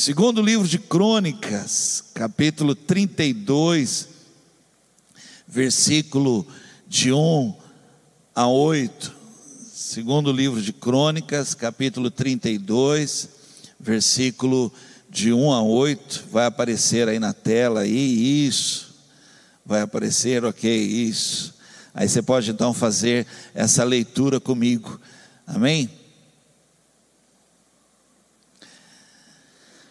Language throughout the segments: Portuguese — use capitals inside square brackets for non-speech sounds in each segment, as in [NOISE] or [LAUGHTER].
Segundo livro de Crônicas, capítulo 32, versículo de 1 a 8. Segundo livro de Crônicas, capítulo 32, versículo de 1 a 8, vai aparecer aí na tela aí, isso. Vai aparecer, OK, isso. Aí você pode então fazer essa leitura comigo. Amém?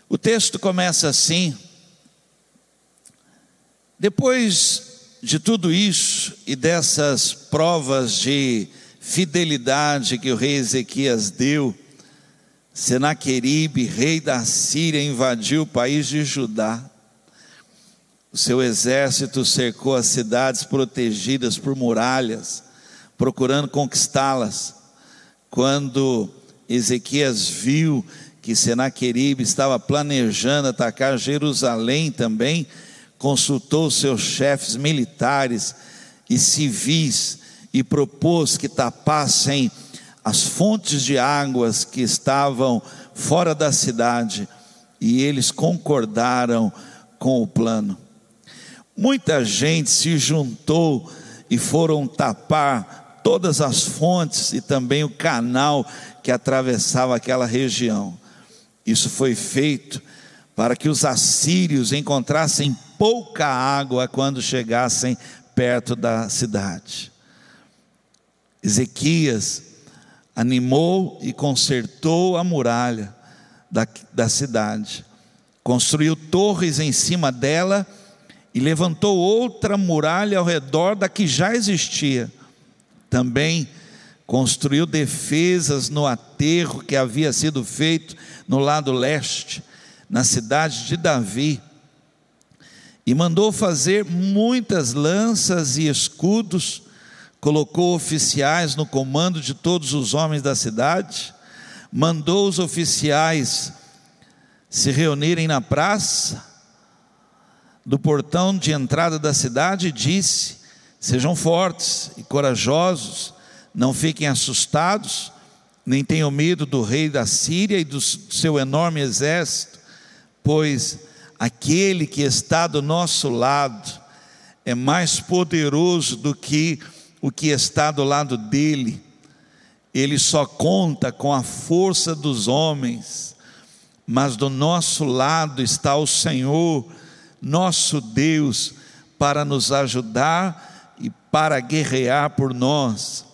O texto começa assim: Depois de tudo isso e dessas provas de fidelidade que o rei Ezequias deu, Senaqueribe, rei da Síria, invadiu o país de Judá. O seu exército cercou as cidades protegidas por muralhas, procurando conquistá-las. Quando Ezequias viu que Senaqueribe estava planejando atacar Jerusalém também, consultou seus chefes militares e civis e propôs que tapassem as fontes de águas que estavam fora da cidade, e eles concordaram com o plano. Muita gente se juntou e foram tapar todas as fontes e também o canal que atravessava aquela região. Isso foi feito para que os assírios encontrassem pouca água quando chegassem perto da cidade. Ezequias animou e consertou a muralha da, da cidade, construiu torres em cima dela e levantou outra muralha ao redor da que já existia. Também construiu defesas no aterro que havia sido feito no lado leste, na cidade de Davi, e mandou fazer muitas lanças e escudos, colocou oficiais no comando de todos os homens da cidade, mandou os oficiais se reunirem na praça do portão de entrada da cidade e disse: Sejam fortes e corajosos, não fiquem assustados, nem tenham medo do rei da Síria e do seu enorme exército, pois aquele que está do nosso lado é mais poderoso do que o que está do lado dele. Ele só conta com a força dos homens, mas do nosso lado está o Senhor, nosso Deus, para nos ajudar e para guerrear por nós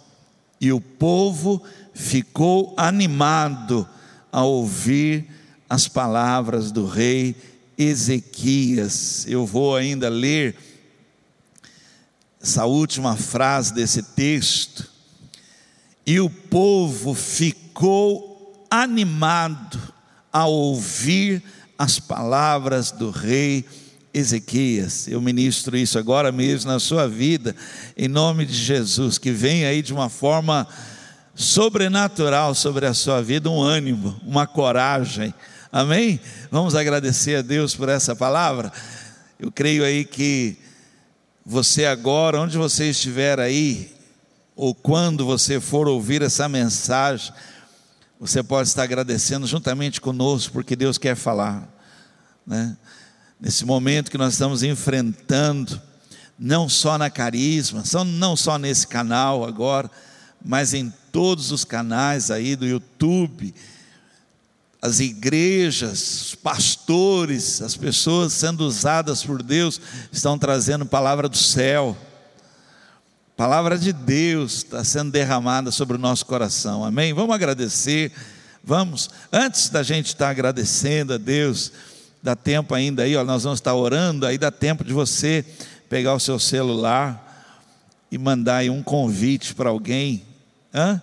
e o povo ficou animado ao ouvir as palavras do rei Ezequias. Eu vou ainda ler essa última frase desse texto. E o povo ficou animado ao ouvir as palavras do rei Ezequias. Eu ministro isso agora mesmo na sua vida, em nome de Jesus, que venha aí de uma forma sobrenatural sobre a sua vida, um ânimo, uma coragem. Amém? Vamos agradecer a Deus por essa palavra. Eu creio aí que você agora, onde você estiver aí, ou quando você for ouvir essa mensagem, você pode estar agradecendo juntamente conosco, porque Deus quer falar, né? nesse momento que nós estamos enfrentando, não só na Carisma, não só nesse canal agora, mas em todos os canais aí do YouTube, as igrejas, os pastores, as pessoas sendo usadas por Deus, estão trazendo palavra do céu. Palavra de Deus está sendo derramada sobre o nosso coração, amém? Vamos agradecer, vamos, antes da gente estar agradecendo a Deus, dá tempo ainda aí, ó, nós vamos estar orando, aí dá tempo de você pegar o seu celular e mandar aí um convite para alguém. Hã?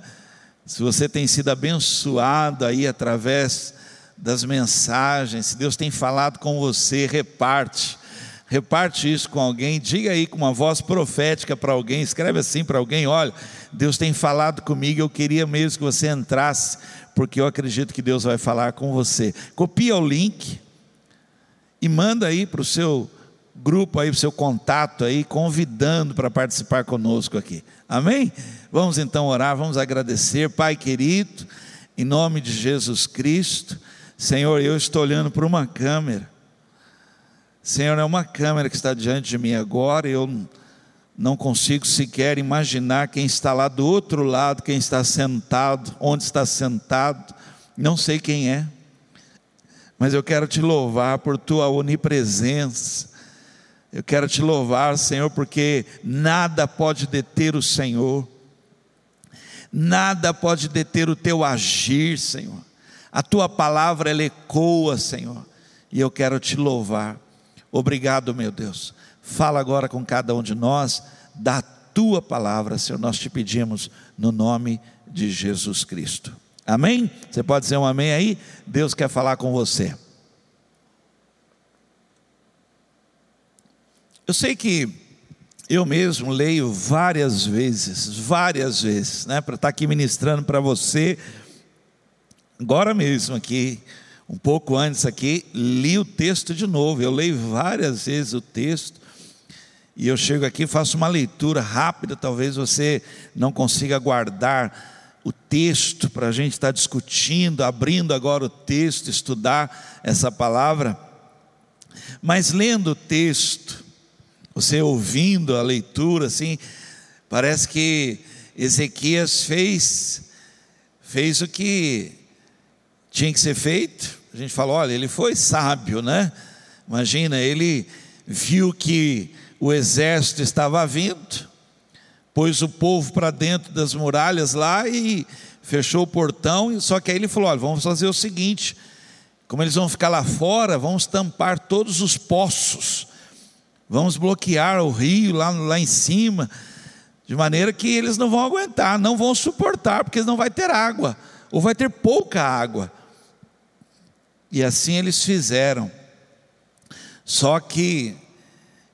Se você tem sido abençoado aí através das mensagens, se Deus tem falado com você, reparte. Reparte isso com alguém, diga aí com uma voz profética para alguém, escreve assim para alguém: olha, Deus tem falado comigo, eu queria mesmo que você entrasse, porque eu acredito que Deus vai falar com você. Copia o link, e manda aí para o seu grupo aí, para o seu contato aí, convidando para participar conosco aqui. Amém? Vamos então orar, vamos agradecer, Pai querido, em nome de Jesus Cristo. Senhor, eu estou olhando para uma câmera. Senhor, é uma câmera que está diante de mim agora, e eu não consigo sequer imaginar quem está lá do outro lado, quem está sentado, onde está sentado, não sei quem é, mas eu quero te louvar por tua onipresença, eu quero te louvar, Senhor, porque nada pode deter o Senhor, nada pode deter o teu agir, Senhor, a tua palavra ela ecoa, Senhor, e eu quero te louvar, obrigado, meu Deus Fala agora com cada um de nós da tua palavra, Senhor. Nós te pedimos no nome de Jesus Cristo. Amém? Você pode dizer um amém aí? Deus quer falar com você. Eu sei que eu mesmo leio várias vezes, várias vezes, né, para estar aqui ministrando para você. Agora mesmo aqui, um pouco antes aqui, li o texto de novo. Eu leio várias vezes o texto e eu chego aqui, faço uma leitura rápida, talvez você não consiga guardar o texto para a gente estar discutindo, abrindo agora o texto, estudar essa palavra. Mas lendo o texto, você ouvindo a leitura, assim, parece que Ezequias fez, fez o que tinha que ser feito. A gente fala, olha, ele foi sábio, né? Imagina, ele viu que o exército estava vindo, pôs o povo para dentro das muralhas lá e fechou o portão. Só que aí ele falou: olha, vamos fazer o seguinte: como eles vão ficar lá fora, vamos tampar todos os poços, vamos bloquear o rio lá, lá em cima, de maneira que eles não vão aguentar, não vão suportar, porque não vai ter água, ou vai ter pouca água. E assim eles fizeram. Só que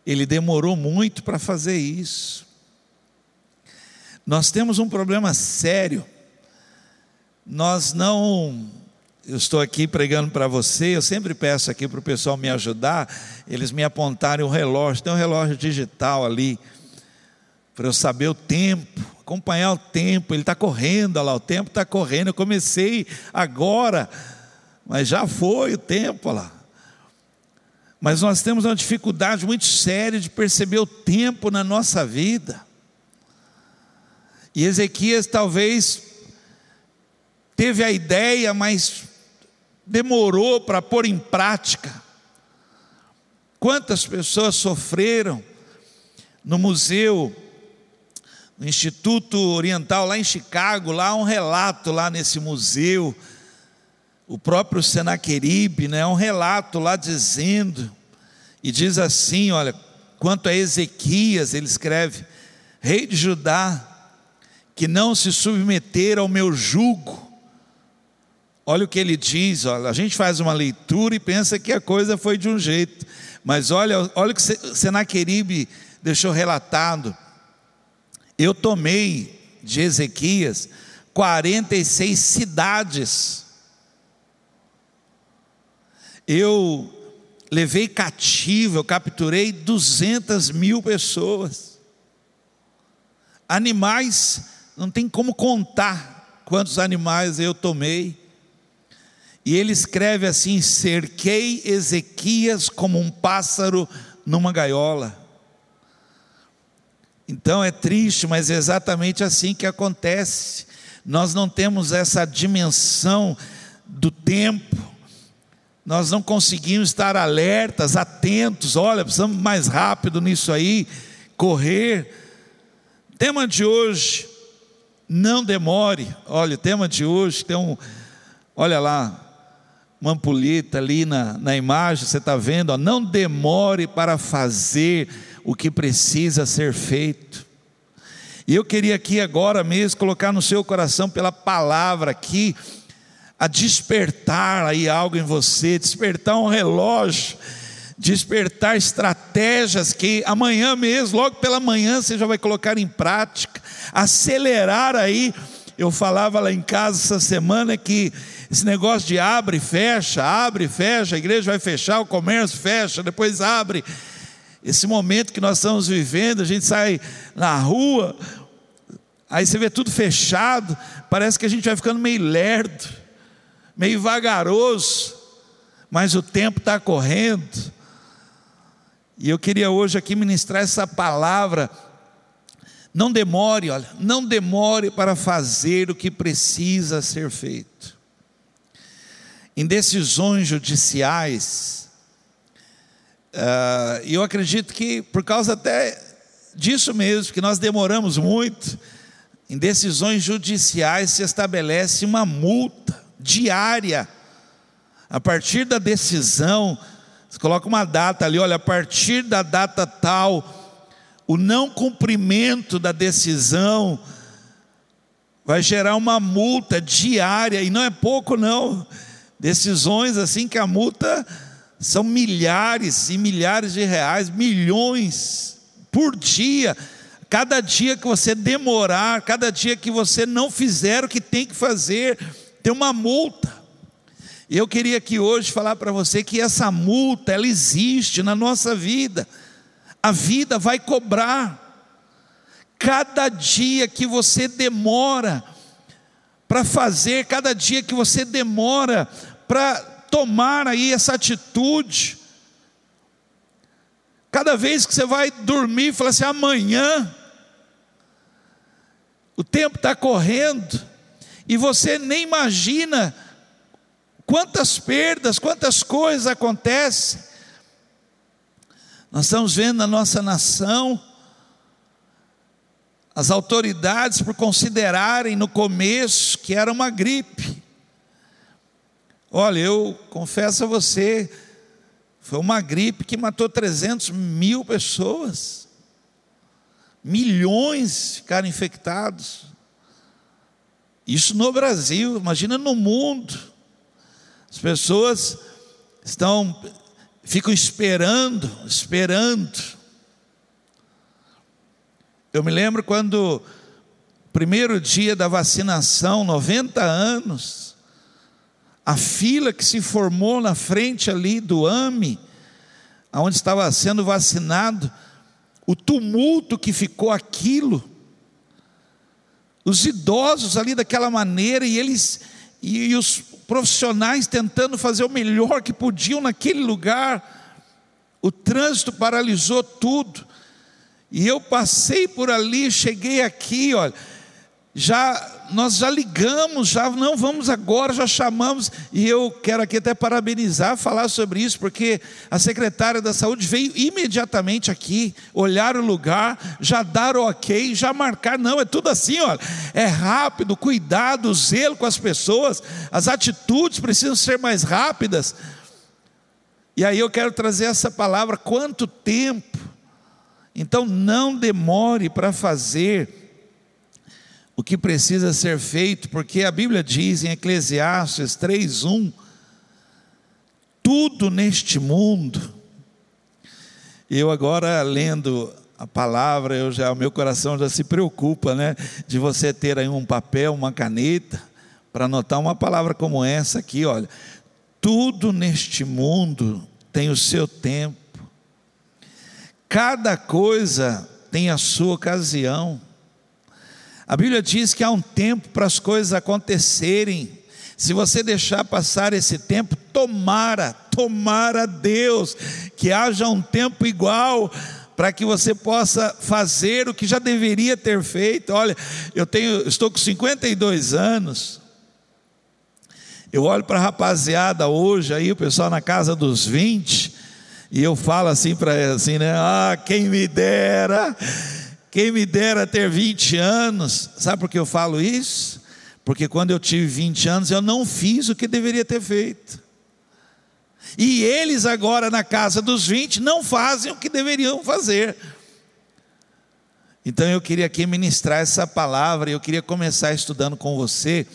ele demorou muito para fazer isso. Nós temos um problema sério. Nós não. Eu estou aqui pregando para você, eu sempre peço aqui para o pessoal me ajudar, eles me apontarem o relógio, tem um relógio digital ali, para eu saber o tempo, acompanhar o tempo, ele está correndo, olha lá, o tempo está correndo, eu comecei agora, mas já foi o tempo, olha lá. Mas nós temos uma dificuldade muito séria de perceber o tempo na nossa vida. E Ezequias talvez teve a ideia, mas demorou para pôr em prática. Quantas pessoas sofreram no museu, no Instituto Oriental, lá em Chicago, lá um relato lá nesse museu o próprio Senaqueribe, né, um relato lá dizendo, e diz assim: olha, quanto a Ezequias, ele escreve, rei de Judá, que não se submeter ao meu jugo. Olha o que ele diz, olha, a gente faz uma leitura e pensa que a coisa foi de um jeito, mas olha, olha o que Senaqueribe deixou relatado. Eu tomei de Ezequias 46 cidades eu levei cativo, eu capturei 200 mil pessoas. Animais, não tem como contar quantos animais eu tomei. E ele escreve assim: cerquei Ezequias como um pássaro numa gaiola. Então é triste, mas é exatamente assim que acontece. Nós não temos essa dimensão do tempo, nós não conseguimos estar alertas, atentos, olha, precisamos mais rápido nisso aí, correr. Tema de hoje, não demore. Olha, o tema de hoje tem um, olha lá, uma ampulheta ali na, na imagem, você está vendo, ó, não demore para fazer o que precisa ser feito. E eu queria aqui agora mesmo colocar no seu coração pela palavra aqui, a despertar aí algo em você, despertar um relógio, despertar estratégias que amanhã mesmo, logo pela manhã, você já vai colocar em prática, acelerar aí. Eu falava lá em casa essa semana que esse negócio de abre e fecha, abre e fecha, a igreja vai fechar, o comércio fecha, depois abre. Esse momento que nós estamos vivendo, a gente sai na rua, aí você vê tudo fechado, parece que a gente vai ficando meio lerdo meio vagaroso. mas o tempo está correndo. E eu queria hoje aqui ministrar essa palavra. Não demore, olha, não demore para fazer o que precisa ser feito. Em decisões judiciais, uh, eu acredito que por causa até disso mesmo, que nós demoramos muito, em decisões judiciais se estabelece uma multa diária. A partir da decisão, você coloca uma data ali, olha, a partir da data tal, o não cumprimento da decisão vai gerar uma multa diária, e não é pouco, não. Decisões assim que a multa são milhares e milhares de reais, milhões por dia Cada dia que você demorar, cada dia que você não fizer o que tem que fazer, tem uma multa. E eu queria aqui hoje falar para você que essa multa, ela existe na nossa vida. A vida vai cobrar. Cada dia que você demora para fazer, cada dia que você demora para tomar aí essa atitude, Cada vez que você vai dormir, fala assim: amanhã, o tempo está correndo, e você nem imagina quantas perdas, quantas coisas acontecem. Nós estamos vendo na nossa nação, as autoridades, por considerarem no começo que era uma gripe. Olha, eu confesso a você, foi uma gripe que matou 300 mil pessoas. Milhões ficaram infectados. Isso no Brasil, imagina no mundo. As pessoas estão ficam esperando, esperando. Eu me lembro quando primeiro dia da vacinação, 90 anos, a fila que se formou na frente ali do AME, onde estava sendo vacinado, o tumulto que ficou aquilo, os idosos ali daquela maneira, e eles, e, os profissionais tentando fazer o melhor que podiam naquele lugar, o trânsito paralisou tudo, e eu passei por ali, cheguei aqui, olha, já nós já ligamos, já não vamos agora, já chamamos, e eu quero aqui até parabenizar, falar sobre isso, porque a secretária da saúde veio imediatamente aqui, olhar o lugar, já dar o ok, já marcar, não, é tudo assim, olha, é rápido, cuidado, zelo com as pessoas, as atitudes precisam ser mais rápidas. E aí eu quero trazer essa palavra, quanto tempo? Então não demore para fazer o que precisa ser feito, porque a Bíblia diz em Eclesiastes 3:1 tudo neste mundo. Eu agora lendo a palavra, eu já o meu coração já se preocupa, né, de você ter aí um papel, uma caneta para anotar uma palavra como essa aqui, olha. Tudo neste mundo tem o seu tempo. Cada coisa tem a sua ocasião. A Bíblia diz que há um tempo para as coisas acontecerem. Se você deixar passar esse tempo, tomara, tomara Deus que haja um tempo igual para que você possa fazer o que já deveria ter feito. Olha, eu tenho, estou com 52 anos. Eu olho para a rapaziada hoje aí, o pessoal na casa dos 20, e eu falo assim para assim, né? Ah, quem me dera quem me dera ter 20 anos, sabe por que eu falo isso? Porque quando eu tive 20 anos eu não fiz o que deveria ter feito. E eles agora na casa dos 20 não fazem o que deveriam fazer. Então eu queria aqui ministrar essa palavra, eu queria começar estudando com você.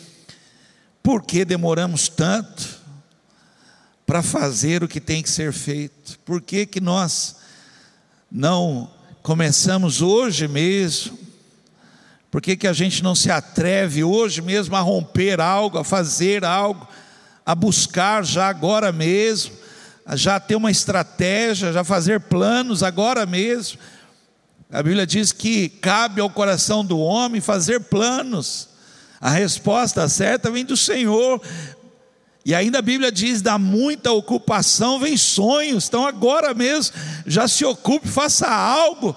Por que demoramos tanto para fazer o que tem que ser feito? Por que, que nós não começamos hoje mesmo, por que, que a gente não se atreve hoje mesmo a romper algo, a fazer algo, a buscar já agora mesmo, a já ter uma estratégia, já fazer planos agora mesmo? A Bíblia diz que cabe ao coração do homem fazer planos. A resposta certa vem do Senhor. E ainda a Bíblia diz: da muita ocupação vem sonhos. Então agora mesmo já se ocupe, faça algo.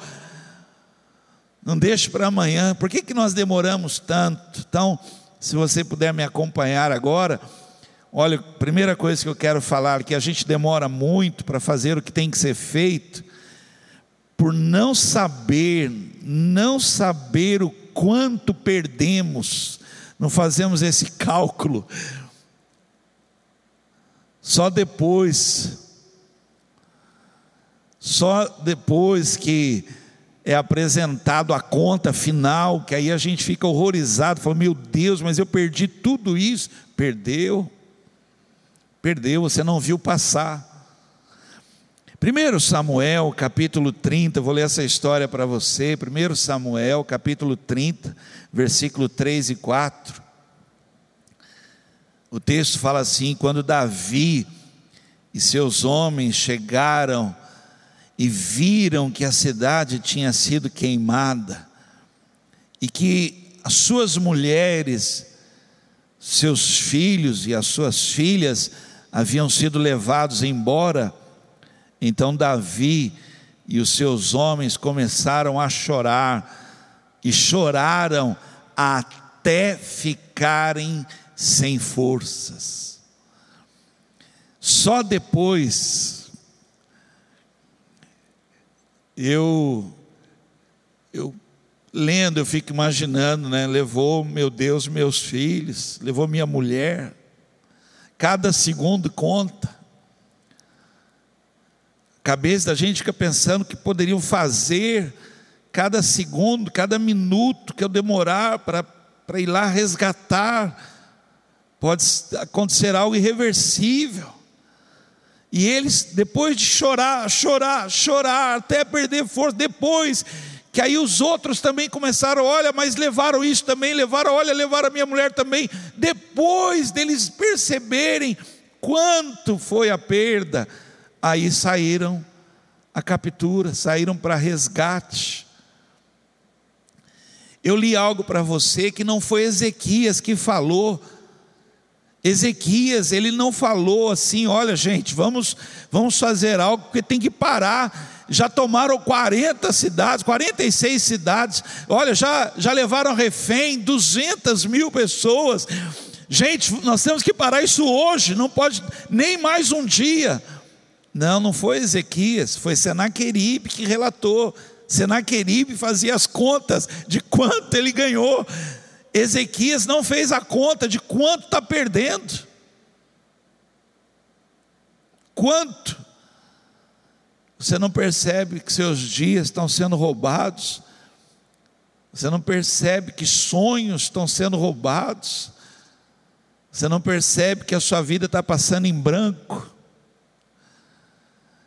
Não deixe para amanhã. Por que, que nós demoramos tanto? Então, se você puder me acompanhar agora, olha, primeira coisa que eu quero falar que a gente demora muito para fazer o que tem que ser feito, por não saber, não saber o quanto perdemos, não fazemos esse [LAUGHS] cálculo. Só depois, só depois que é apresentado a conta final, que aí a gente fica horrorizado, fala: meu Deus, mas eu perdi tudo isso. Perdeu, perdeu, você não viu passar. 1 Samuel capítulo 30, vou ler essa história para você. 1 Samuel capítulo 30, versículo 3 e 4. O texto fala assim: quando Davi e seus homens chegaram e viram que a cidade tinha sido queimada e que as suas mulheres, seus filhos e as suas filhas haviam sido levados embora, então Davi e os seus homens começaram a chorar e choraram até ficarem sem forças. Só depois eu, eu lendo, eu fico imaginando, né? Levou, meu Deus, meus filhos, levou minha mulher. Cada segundo conta. A cabeça da gente fica pensando que poderiam fazer cada segundo, cada minuto que eu demorar para ir lá resgatar. Pode acontecer algo irreversível. E eles, depois de chorar, chorar, chorar, até perder força, depois que aí os outros também começaram, olha, mas levaram isso também, levaram, olha, levaram a minha mulher também. Depois deles perceberem quanto foi a perda, aí saíram a captura, saíram para resgate. Eu li algo para você que não foi Ezequias que falou, Ezequias, ele não falou assim, olha gente, vamos, vamos fazer algo, porque tem que parar. Já tomaram 40 cidades, 46 cidades, olha, já, já levaram refém 200 mil pessoas. Gente, nós temos que parar isso hoje, não pode nem mais um dia. Não, não foi Ezequias, foi Senaqueribe que relatou. Senaqueribe fazia as contas de quanto ele ganhou. Ezequias não fez a conta de quanto está perdendo. Quanto? Você não percebe que seus dias estão sendo roubados? Você não percebe que sonhos estão sendo roubados? Você não percebe que a sua vida está passando em branco?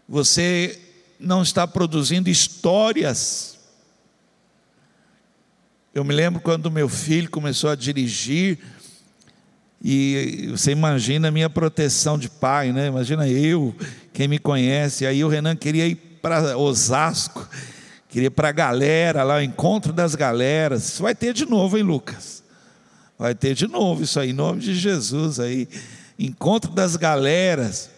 Você não está produzindo histórias eu me lembro quando meu filho começou a dirigir, e você imagina a minha proteção de pai, né? Imagina eu, quem me conhece. Aí o Renan queria ir para Osasco, queria ir para a galera lá, o encontro das galeras. Isso vai ter de novo, hein, Lucas? Vai ter de novo isso aí, em nome de Jesus aí. Encontro das galeras.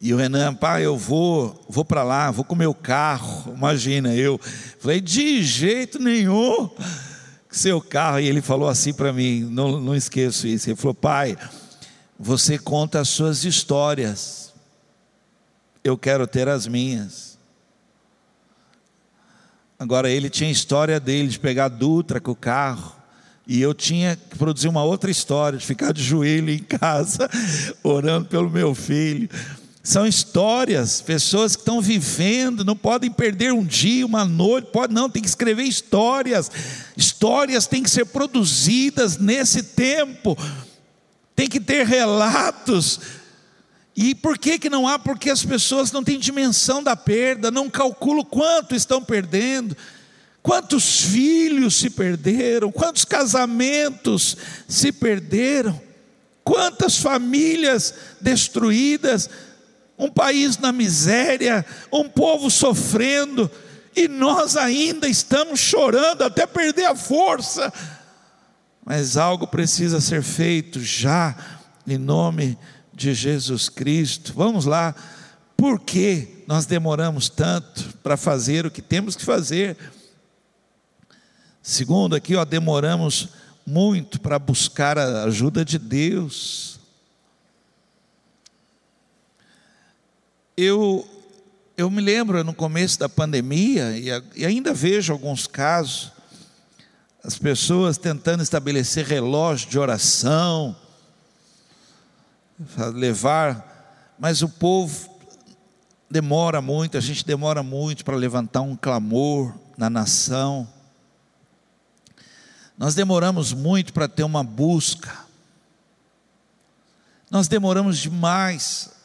E o Renan, pai, eu vou, vou para lá, vou com meu carro. Imagina eu. Falei, de jeito nenhum. Seu carro. E ele falou assim para mim, não, não esqueço isso. Ele falou, pai, você conta as suas histórias. Eu quero ter as minhas. Agora ele tinha história dele de pegar Dutra com o carro. E eu tinha que produzir uma outra história, de ficar de joelho em [LAUGHS] casa, orando pelo meu filho. São histórias, pessoas que estão vivendo, não podem perder um dia, uma noite, pode não, tem que escrever histórias. Histórias têm que ser produzidas nesse tempo. Tem que ter relatos. E por que que não há? Porque as pessoas não têm dimensão da perda, não calculam quanto estão perdendo. Quantos filhos se perderam, quantos casamentos se perderam, quantas famílias destruídas, um país na miséria, um povo sofrendo, e nós ainda estamos chorando até perder a força. Mas algo precisa ser feito já, em nome de Jesus Cristo. Vamos lá, por que nós demoramos tanto para fazer o que temos que fazer? Segundo, aqui, ó, demoramos muito para buscar a ajuda de Deus. Eu, eu me lembro no começo da pandemia, e, ainda vejo alguns casos, as pessoas tentando estabelecer relógio de oração, levar, mas o povo demora muito, a gente demora muito para levantar um clamor na nação. Nós demoramos muito para ter uma busca. Nós demoramos demais.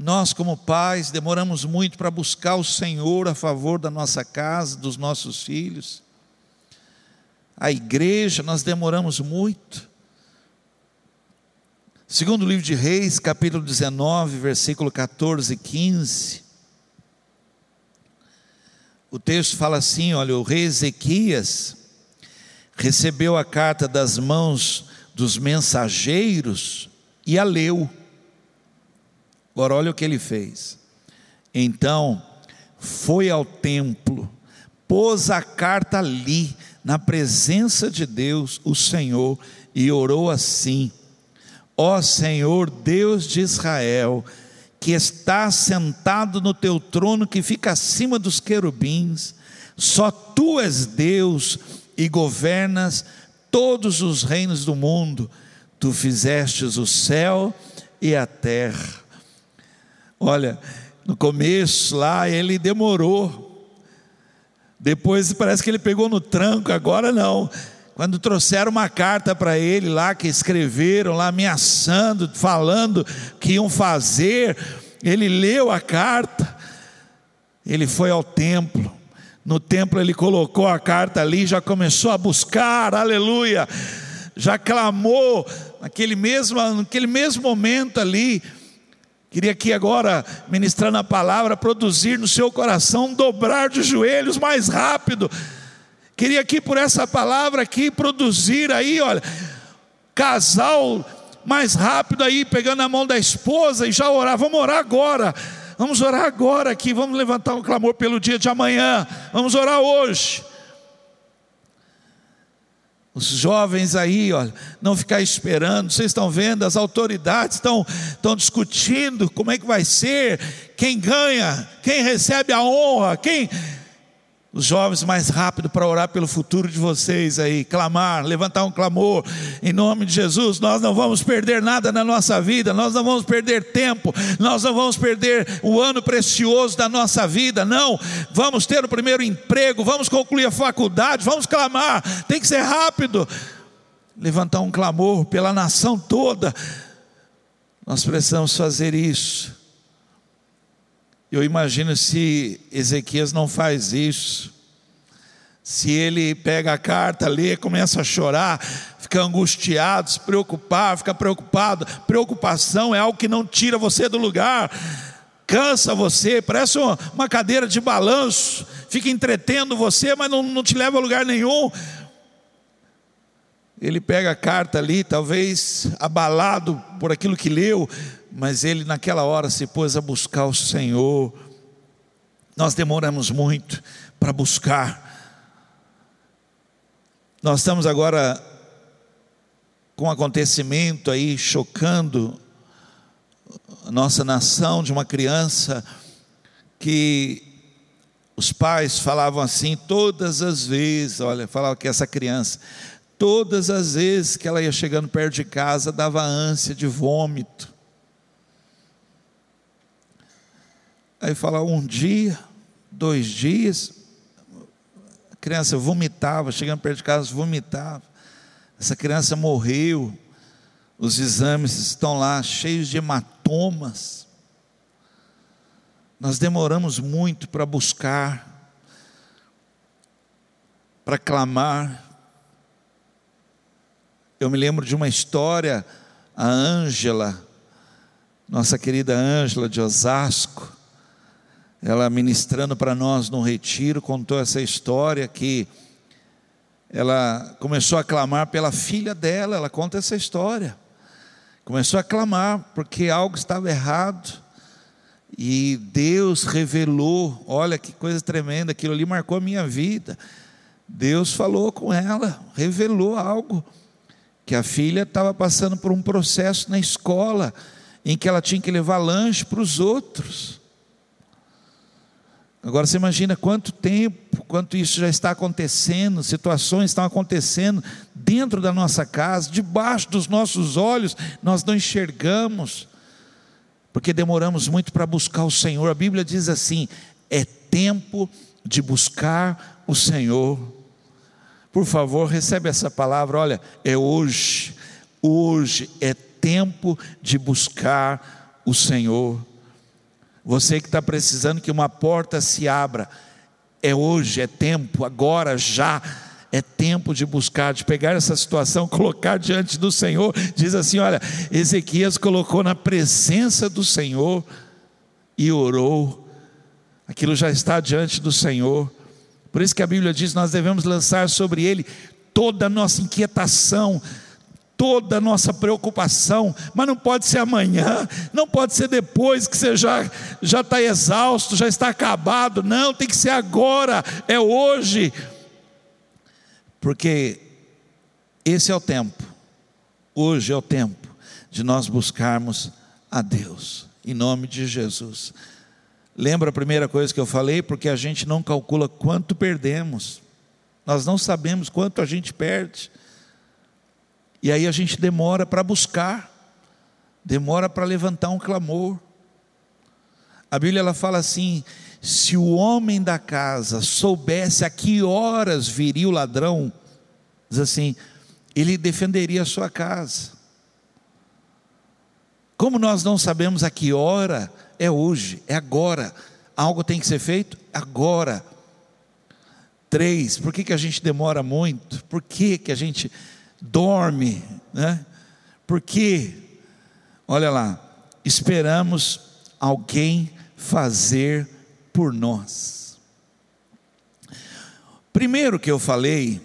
Nós, como pais, demoramos muito para buscar o Senhor a favor da nossa casa, dos nossos filhos. A igreja, nós demoramos muito. Segundo o livro de Reis, capítulo 19, versículo 14 e 15. O texto fala assim: olha, o rei Ezequias recebeu a carta das mãos dos mensageiros e a leu. Agora, olha o que ele fez. Então, foi ao templo, pôs a carta ali, na presença de Deus, o Senhor, e orou assim: Ó Senhor, Deus de Israel, que está sentado no teu trono que fica acima dos querubins, só tu és Deus e governas todos os reinos do mundo. Tu fizestes o céu e a terra. Olha, no começo lá ele demorou. Depois parece que ele pegou no tranco, agora não. Quando trouxeram uma carta para ele lá, que escreveram lá, ameaçando, falando que iam fazer, ele leu a carta, ele foi ao templo, no templo ele colocou a carta ali, já começou a buscar, aleluia, já clamou, naquele mesmo, naquele mesmo momento ali, queria aqui agora, ministrando a palavra, produzir no seu coração um dobrar de joelhos mais rápido, queria aqui por essa palavra aqui, produzir aí, olha, casal mais rápido aí, pegando a mão da esposa e já orar, vamos orar agora, Vamos orar agora aqui, vamos levantar um clamor pelo dia de amanhã. Vamos orar hoje. Os jovens aí, olha, não ficar esperando, vocês estão vendo, as autoridades estão, estão discutindo como é que vai ser, quem ganha, quem recebe a honra, quem os jovens mais rápido para orar pelo futuro de vocês aí, clamar, levantar um clamor em nome de Jesus. Nós não vamos perder nada na nossa vida, nós não vamos perder tempo, nós não vamos perder o ano precioso da nossa vida, não. Vamos ter o primeiro emprego, vamos concluir a faculdade, vamos clamar, tem que ser rápido. Levantar um clamor pela nação toda. Nós precisamos fazer isso. Eu imagino se Ezequias não faz isso, se ele pega a carta, lê, começa a chorar, fica angustiado, se preocupar, fica preocupado. Preocupação é algo que não tira você do lugar, cansa você, parece uma cadeira de balanço, fica entretendo você, mas não, não te leva a lugar nenhum. Ele pega a carta ali, talvez abalado por aquilo que leu, mas ele naquela hora se pôs a buscar o Senhor. Nós demoramos muito para buscar. Nós estamos agora com um acontecimento aí chocando a nossa nação de uma criança que os pais falavam assim todas as vezes, olha, falavam que essa criança, todas as vezes que ela ia chegando perto de casa, dava ânsia de vômito. Aí fala um dia, dois dias, a criança vomitava, chegando perto de casa, vomitava. Essa criança morreu, os exames estão lá cheios de hematomas. Nós demoramos muito para buscar, para clamar. Eu me lembro de uma história, a Ângela, nossa querida Ângela de Osasco, ela ministrando para nós no retiro, contou essa história que ela começou a clamar pela filha dela, ela conta essa história. Começou a clamar porque algo estava errado. E Deus revelou, olha que coisa tremenda, aquilo ali marcou a minha vida. Deus falou com ela, revelou algo que a filha estava passando por um processo na escola em que ela tinha que levar lanche para os outros. Agora você imagina quanto tempo, quanto isso já está acontecendo, situações estão acontecendo dentro da nossa casa, debaixo dos nossos olhos, nós não enxergamos, porque demoramos muito para buscar o Senhor. A Bíblia diz assim: é tempo de buscar o Senhor. Por favor, recebe essa palavra, olha, é hoje, hoje é tempo de buscar o Senhor. Você que está precisando que uma porta se abra, é hoje, é tempo, agora, já. É tempo de buscar, de pegar essa situação, [LAUGHS] colocar diante do Senhor. Diz assim: olha, Ezequias colocou na presença do Senhor e orou. Aquilo já está diante do Senhor. Por isso que a Bíblia diz: nós devemos lançar sobre ele toda a nossa inquietação, toda a nossa preocupação, mas não pode ser amanhã, não pode ser depois que você já já está exausto, já está acabado, não, tem que ser agora, é hoje, porque esse é o tempo, hoje é o tempo de nós buscarmos a Deus, em nome de Jesus. Lembra a primeira coisa que eu falei? Porque a gente não calcula quanto perdemos, nós não sabemos quanto a gente perde. E aí a gente demora para buscar, demora para levantar um clamor. A Bíblia ela fala assim: se o homem da casa soubesse a que horas viria o ladrão, diz assim, ele defenderia a sua casa. Como nós não sabemos a que hora, é hoje, é agora. Algo tem que ser feito agora. Três, por que, que a gente demora muito? Por que, que a gente dorme, né? Porque, olha lá, esperamos alguém fazer por nós. Primeiro que eu falei,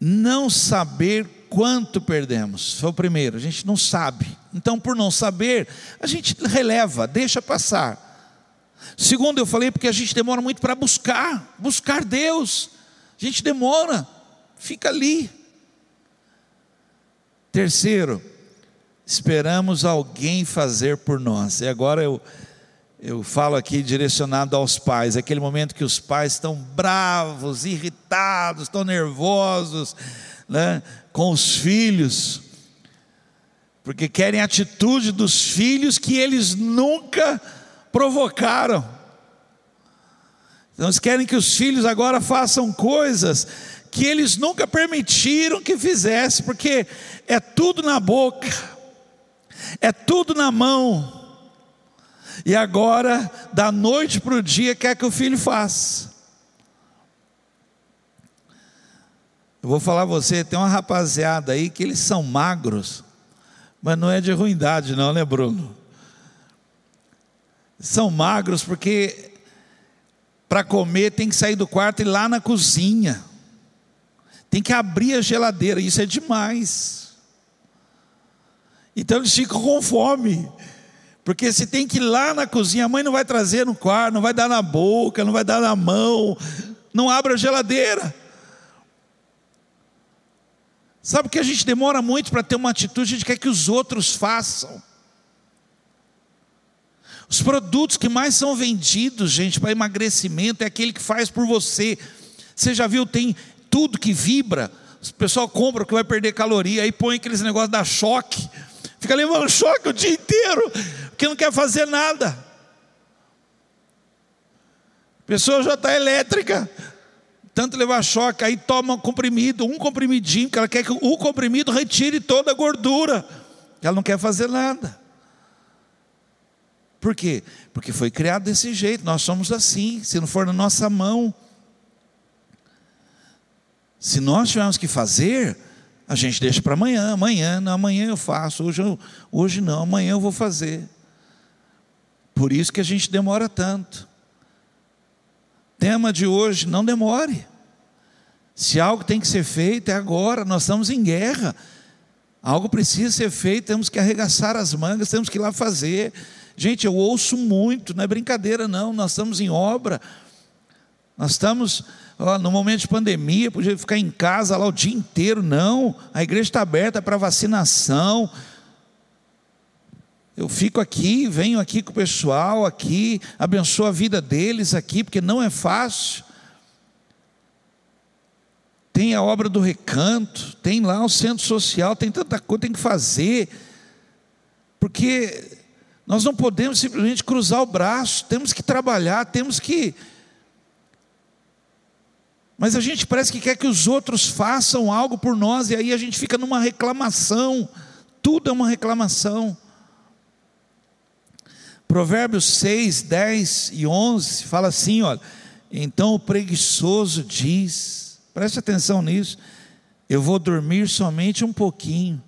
não saber quanto perdemos. Foi o primeiro, a gente não sabe. Então, por não saber, a gente releva, deixa passar. Segundo, eu falei porque a gente demora muito para buscar, buscar Deus. A gente demora, fica ali. Terceiro, esperamos alguém fazer por nós. E agora eu, eu falo aqui direcionado aos pais, aquele momento que os pais estão bravos, irritados, estão nervosos né, com os filhos, porque querem a atitude dos filhos que eles nunca provocaram. Então, eles querem que os filhos agora façam coisas que eles nunca permitiram que fizesse, porque é tudo na boca, é tudo na mão, e agora, da noite para o dia, quer que o filho faça. Eu vou falar a você, tem uma rapaziada aí que eles são magros, mas não é de ruindade, não, né, Bruno? São magros porque para comer tem que sair do quarto e ir lá na cozinha tem que abrir a geladeira, isso é demais. Então eles ficam com fome, porque se tem que ir lá na cozinha, a mãe não vai trazer no quarto, não vai dar na boca, não vai dar na mão, não abre a geladeira. Sabe que a gente demora muito para ter uma atitude, a gente quer que os outros façam. Os produtos que mais são vendidos, gente, para emagrecimento é aquele que faz por você. Você já viu, tem tudo que vibra, o pessoal compra que vai perder caloria, aí põe aqueles negócios da choque, fica levando choque o dia inteiro, porque não quer fazer nada. A pessoa já está elétrica, tanto levar choque, aí toma um comprimido, um comprimidinho, que ela quer que o comprimido retire toda a gordura, ela não quer fazer nada. Por quê? Porque foi criado desse jeito, nós somos assim, se não for na nossa mão. Se nós tivermos que fazer, a gente deixa para amanhã, amanhã, não, amanhã eu faço, hoje, eu, hoje não, amanhã eu vou fazer. Por isso que a gente demora tanto. Tema de hoje, não demore. Se algo tem que ser feito, é agora, nós estamos em guerra. Algo precisa ser feito, temos que arregaçar as mangas, temos que ir lá fazer. Gente, eu ouço muito, não é brincadeira, não. Nós estamos em obra, nós estamos no momento de pandemia, podia ficar em casa lá o dia inteiro. Não, a igreja está aberta para vacinação. Eu fico aqui, venho aqui com o pessoal aqui, abençoo a vida deles aqui, porque não é fácil. Tem a obra do recanto, tem lá o centro social, tem tanta coisa, tem que fazer. Porque nós não podemos simplesmente cruzar o braço, temos que trabalhar, temos que mas a gente parece que quer que os outros façam algo por nós, e aí a gente fica numa reclamação, tudo é uma reclamação. Provérbios 6, 10 e 11 fala assim: olha, então o preguiçoso diz, preste atenção nisso, eu vou dormir somente um pouquinho,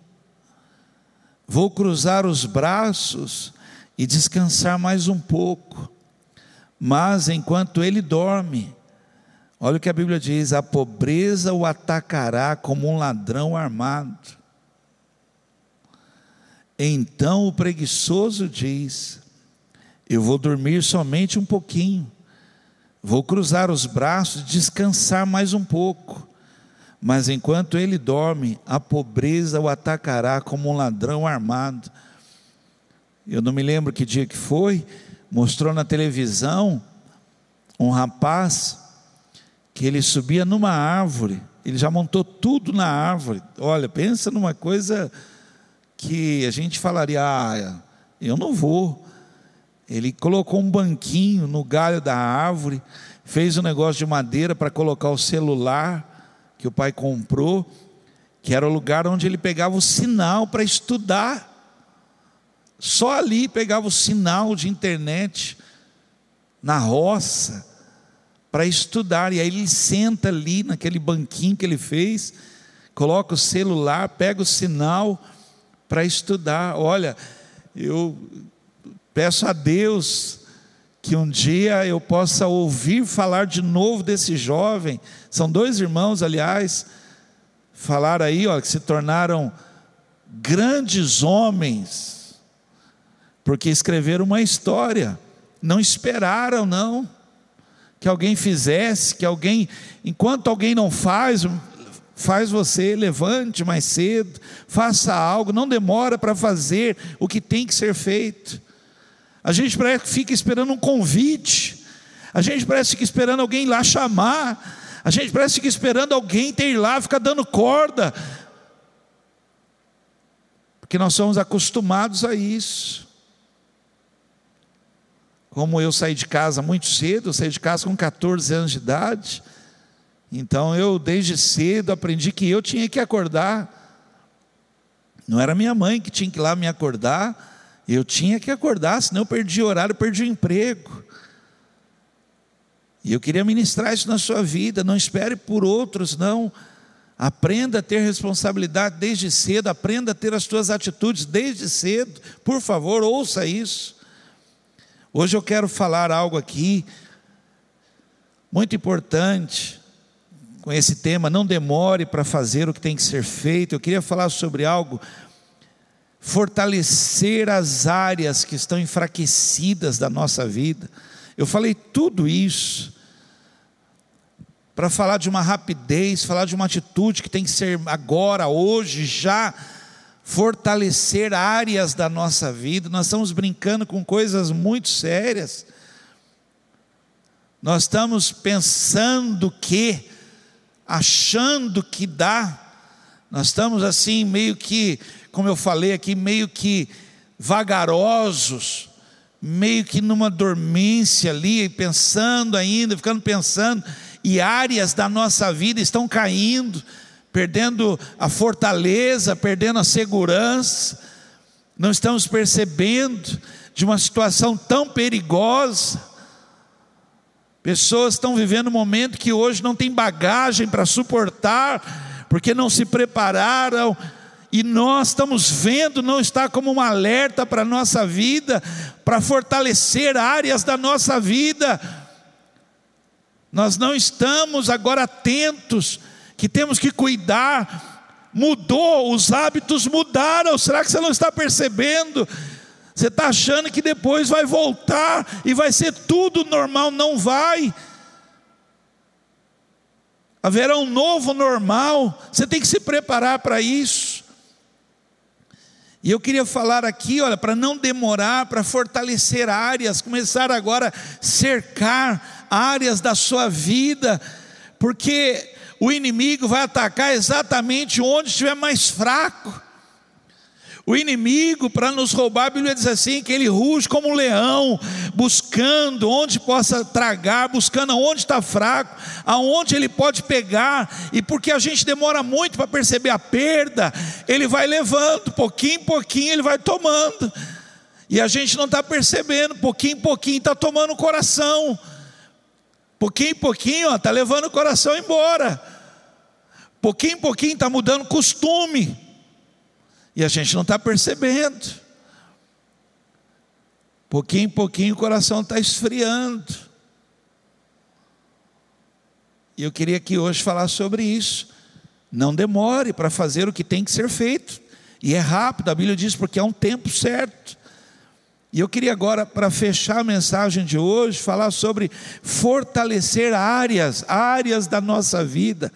vou cruzar os braços e descansar mais um pouco, mas enquanto ele dorme, Olha o que a Bíblia diz: a pobreza o atacará como um ladrão armado. Então o preguiçoso diz: Eu vou dormir somente um pouquinho, vou cruzar os braços, descansar mais um pouco. Mas enquanto ele dorme, a pobreza o atacará como um ladrão armado. Eu não me lembro que dia que foi, mostrou na televisão um rapaz que ele subia numa árvore, ele já montou tudo na árvore. Olha, pensa numa coisa que a gente falaria: ah, eu não vou. Ele colocou um banquinho no galho da árvore, fez um negócio de madeira para colocar o celular que o pai comprou, que era o lugar onde ele pegava o sinal para estudar. Só ali pegava o sinal de internet na roça para estudar. E aí ele senta ali naquele banquinho que ele fez, coloca o celular, pega o sinal para estudar. Olha, eu peço a Deus que um dia eu possa ouvir falar de novo desse jovem. São dois irmãos, aliás, falar aí, ó, que se tornaram grandes homens, porque escreveram uma história. Não esperaram, não que alguém fizesse, que alguém, enquanto alguém não faz, faz você, levante mais cedo, faça algo, não demora para fazer o que tem que ser feito. A gente parece que fica esperando um convite, a gente parece que esperando alguém lá chamar, a gente parece que esperando alguém ter lá, ficar dando corda, porque nós somos acostumados a isso. Como eu saí de casa muito cedo, eu saí de casa com 14 anos de idade, então eu desde cedo aprendi que eu tinha que acordar. Não era minha mãe que tinha que ir lá me acordar, eu tinha que acordar, senão eu perdi o horário, perdi o emprego. E eu queria ministrar isso na sua vida, não espere por outros, não. Aprenda a ter responsabilidade desde cedo, aprenda a ter as suas atitudes desde cedo. Por favor, ouça isso. Hoje eu quero falar algo aqui muito importante com esse tema. Não demore para fazer o que tem que ser feito. Eu queria falar sobre algo fortalecer as áreas que estão enfraquecidas da nossa vida. Eu falei tudo isso para falar de uma rapidez, falar de uma atitude que tem que ser agora, hoje, já fortalecer áreas da nossa vida. Nós estamos brincando com coisas muito sérias. Nós estamos pensando que, achando que dá. Nós estamos assim, meio que, como eu falei aqui, meio que vagarosos, meio que numa dormência ali, pensando ainda, ficando pensando, e áreas da nossa vida estão caindo perdendo a fortaleza, perdendo a segurança, não estamos percebendo de uma situação tão perigosa. Pessoas estão vivendo um momento que hoje não tem bagagem para suportar, porque não se prepararam, e nós estamos vendo, não está como um alerta para a nossa vida, para fortalecer áreas da nossa vida. Nós não estamos agora atentos que temos que cuidar mudou, os hábitos mudaram. Será que você não está percebendo? Você está achando que depois vai voltar e vai ser tudo normal? Não vai. Haverá um novo normal. Você tem que se preparar para isso. E eu queria falar aqui, olha, para não demorar, para fortalecer áreas, começar agora a cercar áreas da sua vida, porque o inimigo vai atacar exatamente onde estiver mais fraco. O inimigo, para nos roubar, a Bíblia diz assim: que ele ruge como um leão, buscando onde possa tragar, buscando aonde está fraco, aonde ele pode pegar, e porque a gente demora muito para perceber a perda, ele vai levando, pouquinho em pouquinho ele vai tomando, e a gente não está percebendo, pouquinho em pouquinho está tomando o coração, pouquinho em pouquinho está levando o coração embora, pouquinho em pouquinho está mudando costume, e a gente não está percebendo. Pouquinho em pouquinho o coração está esfriando. E eu queria aqui hoje falar sobre isso. Não demore para fazer o que tem que ser feito. E é rápido, a Bíblia diz, porque é um tempo certo. E eu queria agora, para fechar a mensagem de hoje, falar sobre fortalecer áreas, áreas da nossa vida.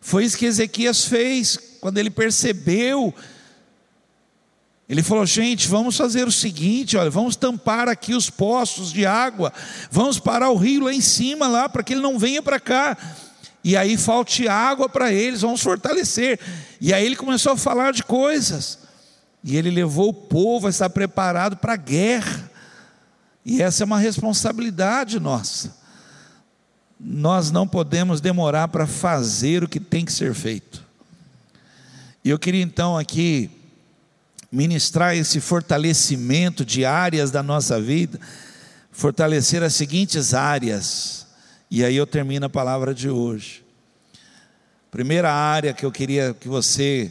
Foi isso que Ezequias fez, quando ele percebeu ele falou: gente, vamos fazer o seguinte: olha, vamos tampar aqui os poços de água, vamos parar o rio lá em cima, lá, para que ele não venha para cá. E aí falte água para eles, vamos fortalecer. E aí ele começou a falar de coisas. E ele levou o povo a estar preparado para a guerra. E essa é uma responsabilidade nossa. Nós não podemos demorar para fazer o que tem que ser feito. E eu queria então aqui ministrar esse fortalecimento de áreas da nossa vida, fortalecer as seguintes áreas, e aí eu termino a palavra de hoje. Primeira área que eu queria que você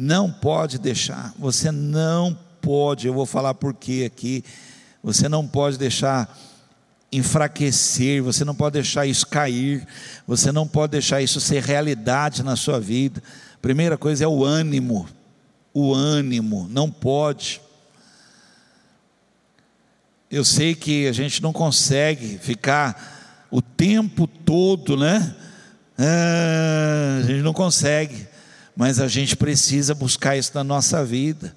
não pode deixar, você não pode, eu vou falar por quê aqui, você não pode deixar enfraquecer, você não pode deixar isso cair, você não pode deixar isso ser realidade na sua vida. Primeira coisa é o ânimo o ânimo, não pode. Eu sei que a gente não consegue ficar o tempo todo, né? Ah, a gente não consegue, mas a gente precisa buscar isso na nossa vida.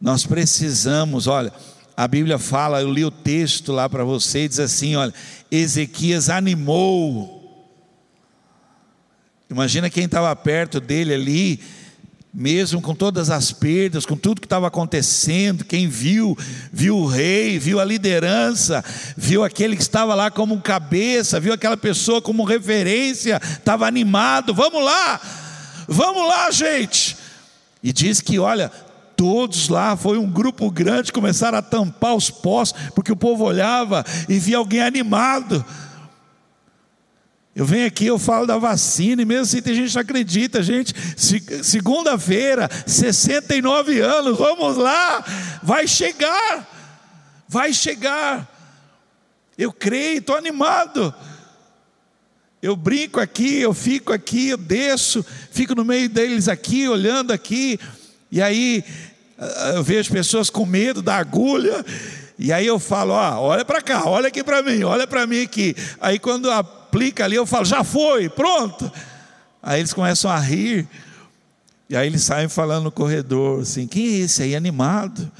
Nós precisamos, olha, a Bíblia fala, eu li o texto lá para você, diz assim: olha, Ezequias animou. Imagina quem estava perto dele ali, mesmo com todas as perdas, com tudo que estava acontecendo, quem viu, viu o rei, viu a liderança, viu aquele que estava lá como cabeça, viu aquela pessoa como referência, estava animado, vamos lá, vamos lá, gente. E diz que, olha, todos lá, foi um grupo grande, começaram a tampar os poços, porque o povo olhava e via alguém animado. Eu venho aqui, eu falo da vacina, e mesmo assim tem gente que acredita, gente. Segunda-feira, 69 anos, vamos lá, vai chegar, vai chegar. Eu creio, estou animado. Eu brinco aqui, eu fico aqui, eu desço, fico no meio deles aqui, olhando aqui, e aí ah, eu vejo pessoas com medo da agulha, e aí eu falo: ó, olha para cá, olha aqui para mim, olha para mim aqui. Aí quando aplica ali, eu falo, já foi, pronto. Aí eles começam a rir, e aí eles saem falando no corredor, assim, quem é esse aí animado?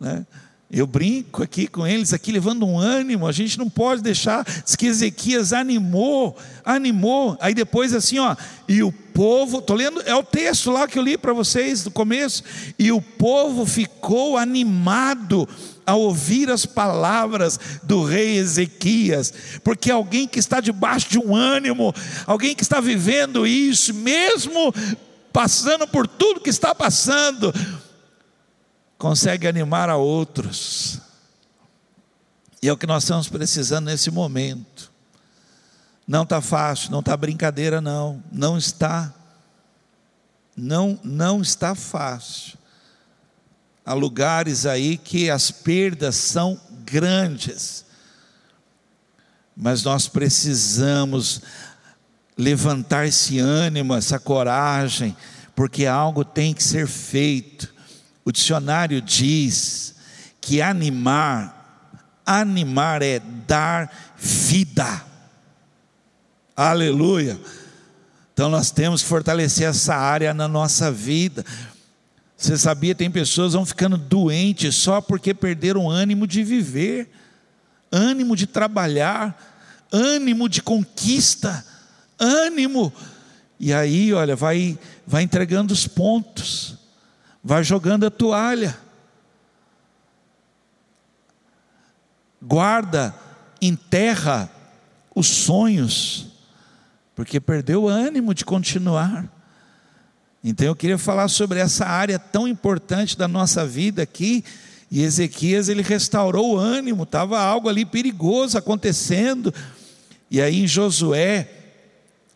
Né? Eu brinco aqui com eles, aqui levando um ânimo, a gente não pode deixar, diz que Ezequias animou, animou, aí depois assim, ó, e o povo, estou lendo, é o texto lá que eu li para vocês no começo, e o povo ficou animado, ao ouvir as palavras do rei Ezequias, porque alguém que está debaixo de um ânimo, alguém que está vivendo isso, mesmo passando por tudo que está passando, consegue animar a outros. E é o que nós estamos precisando nesse momento. Não está fácil, não está brincadeira, não, não está. Não, não está fácil. Há lugares aí que as perdas são grandes, mas nós precisamos levantar esse ânimo, essa coragem, porque algo tem que ser feito. O dicionário diz que animar, animar é dar vida. Aleluia. Então nós temos que fortalecer essa área na nossa vida. Você sabia, tem pessoas que vão ficando doentes só porque perderam ânimo de viver, ânimo de trabalhar, ânimo de conquista, ânimo. E aí, olha, vai, vai entregando os pontos, vai jogando a toalha. Guarda, enterra os sonhos, porque perdeu o ânimo de continuar. Então eu queria falar sobre essa área tão importante da nossa vida aqui. E Ezequias ele restaurou o ânimo, estava algo ali perigoso acontecendo. E aí em Josué,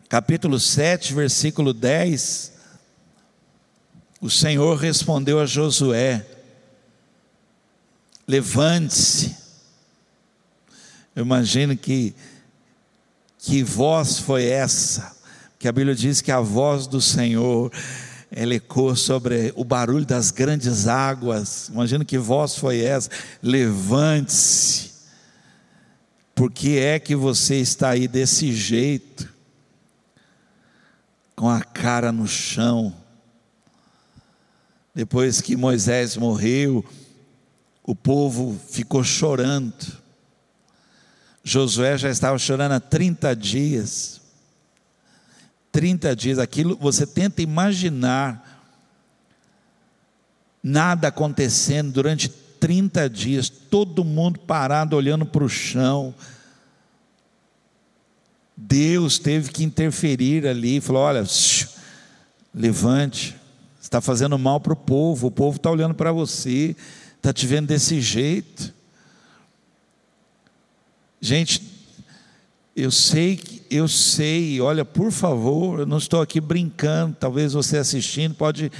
capítulo 7, versículo 10, o Senhor respondeu a Josué: Levante-se. Eu imagino que que voz foi essa? Que a Bíblia diz que a voz do Senhor ela ecoou sobre o barulho das grandes águas. Imagina que voz foi essa? Levante-se. Por que é que você está aí desse jeito? Com a cara no chão. Depois que Moisés morreu, o povo ficou chorando. Josué já estava chorando há 30 dias. 30 dias, aquilo você tenta imaginar nada acontecendo durante 30 dias, todo mundo parado olhando para o chão. Deus teve que interferir ali, falou: olha, levante, está fazendo mal para o povo, o povo está olhando para você, está te vendo desse jeito. Gente, eu sei, eu sei, olha, por favor, eu não estou aqui brincando, talvez você assistindo pode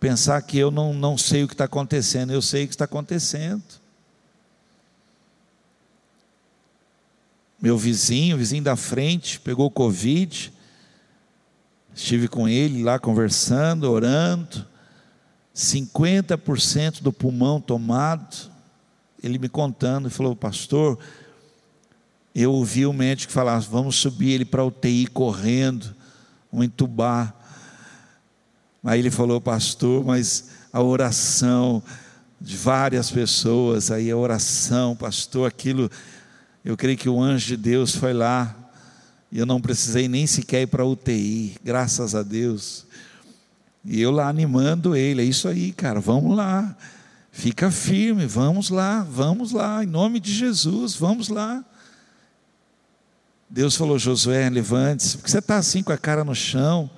pensar que eu não, não sei o que está acontecendo, eu sei o que está acontecendo. Meu vizinho, vizinho da frente, pegou Covid, estive com ele lá conversando, orando, 50% do pulmão tomado, ele me contando, falou, pastor, eu ouvi o médico falar: vamos subir ele para UTI correndo, um entubar. Aí ele falou, pastor, mas a oração de várias pessoas, aí a oração, pastor, aquilo, eu creio que o anjo de Deus foi lá, e eu não precisei nem sequer ir para UTI, graças a Deus. E eu lá animando ele, é isso aí, cara, vamos lá, fica firme, vamos lá, vamos lá, em nome de Jesus, vamos lá. Deus falou, Josué, levante-se, porque você está assim com a cara no chão.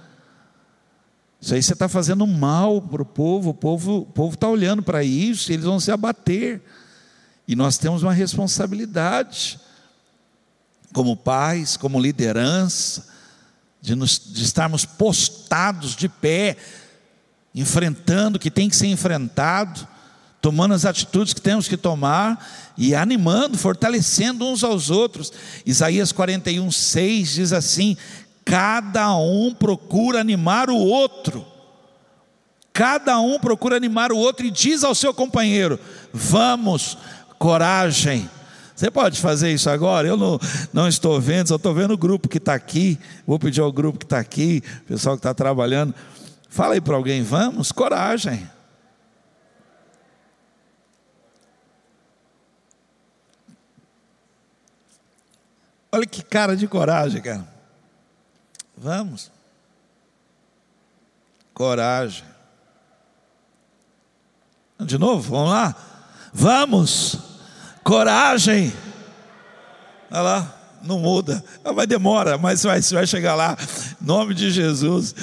Isso aí você está fazendo mal para o povo, o povo está olhando para isso, eles vão se abater. E nós temos uma responsabilidade, como pais, como liderança, de, nos, de estarmos postados de pé, enfrentando o que tem que ser enfrentado tomando as atitudes que temos que tomar e animando, fortalecendo uns aos outros. Isaías 41, 6 diz assim: cada um procura animar o outro. Cada um procura animar o outro e diz ao seu companheiro: vamos, coragem. Você pode fazer isso agora? Eu não, não estou vendo, só estou vendo o grupo que está aqui. Vou pedir ao grupo que está aqui, o pessoal que está trabalhando. Fala aí para alguém: vamos, coragem. Olha que cara de coragem, cara. Vamos. Coragem. De novo, vamos lá. Vamos. Coragem. Olha lá, não muda. Vai demora, mas vai, vai chegar lá. Em nome de Jesus.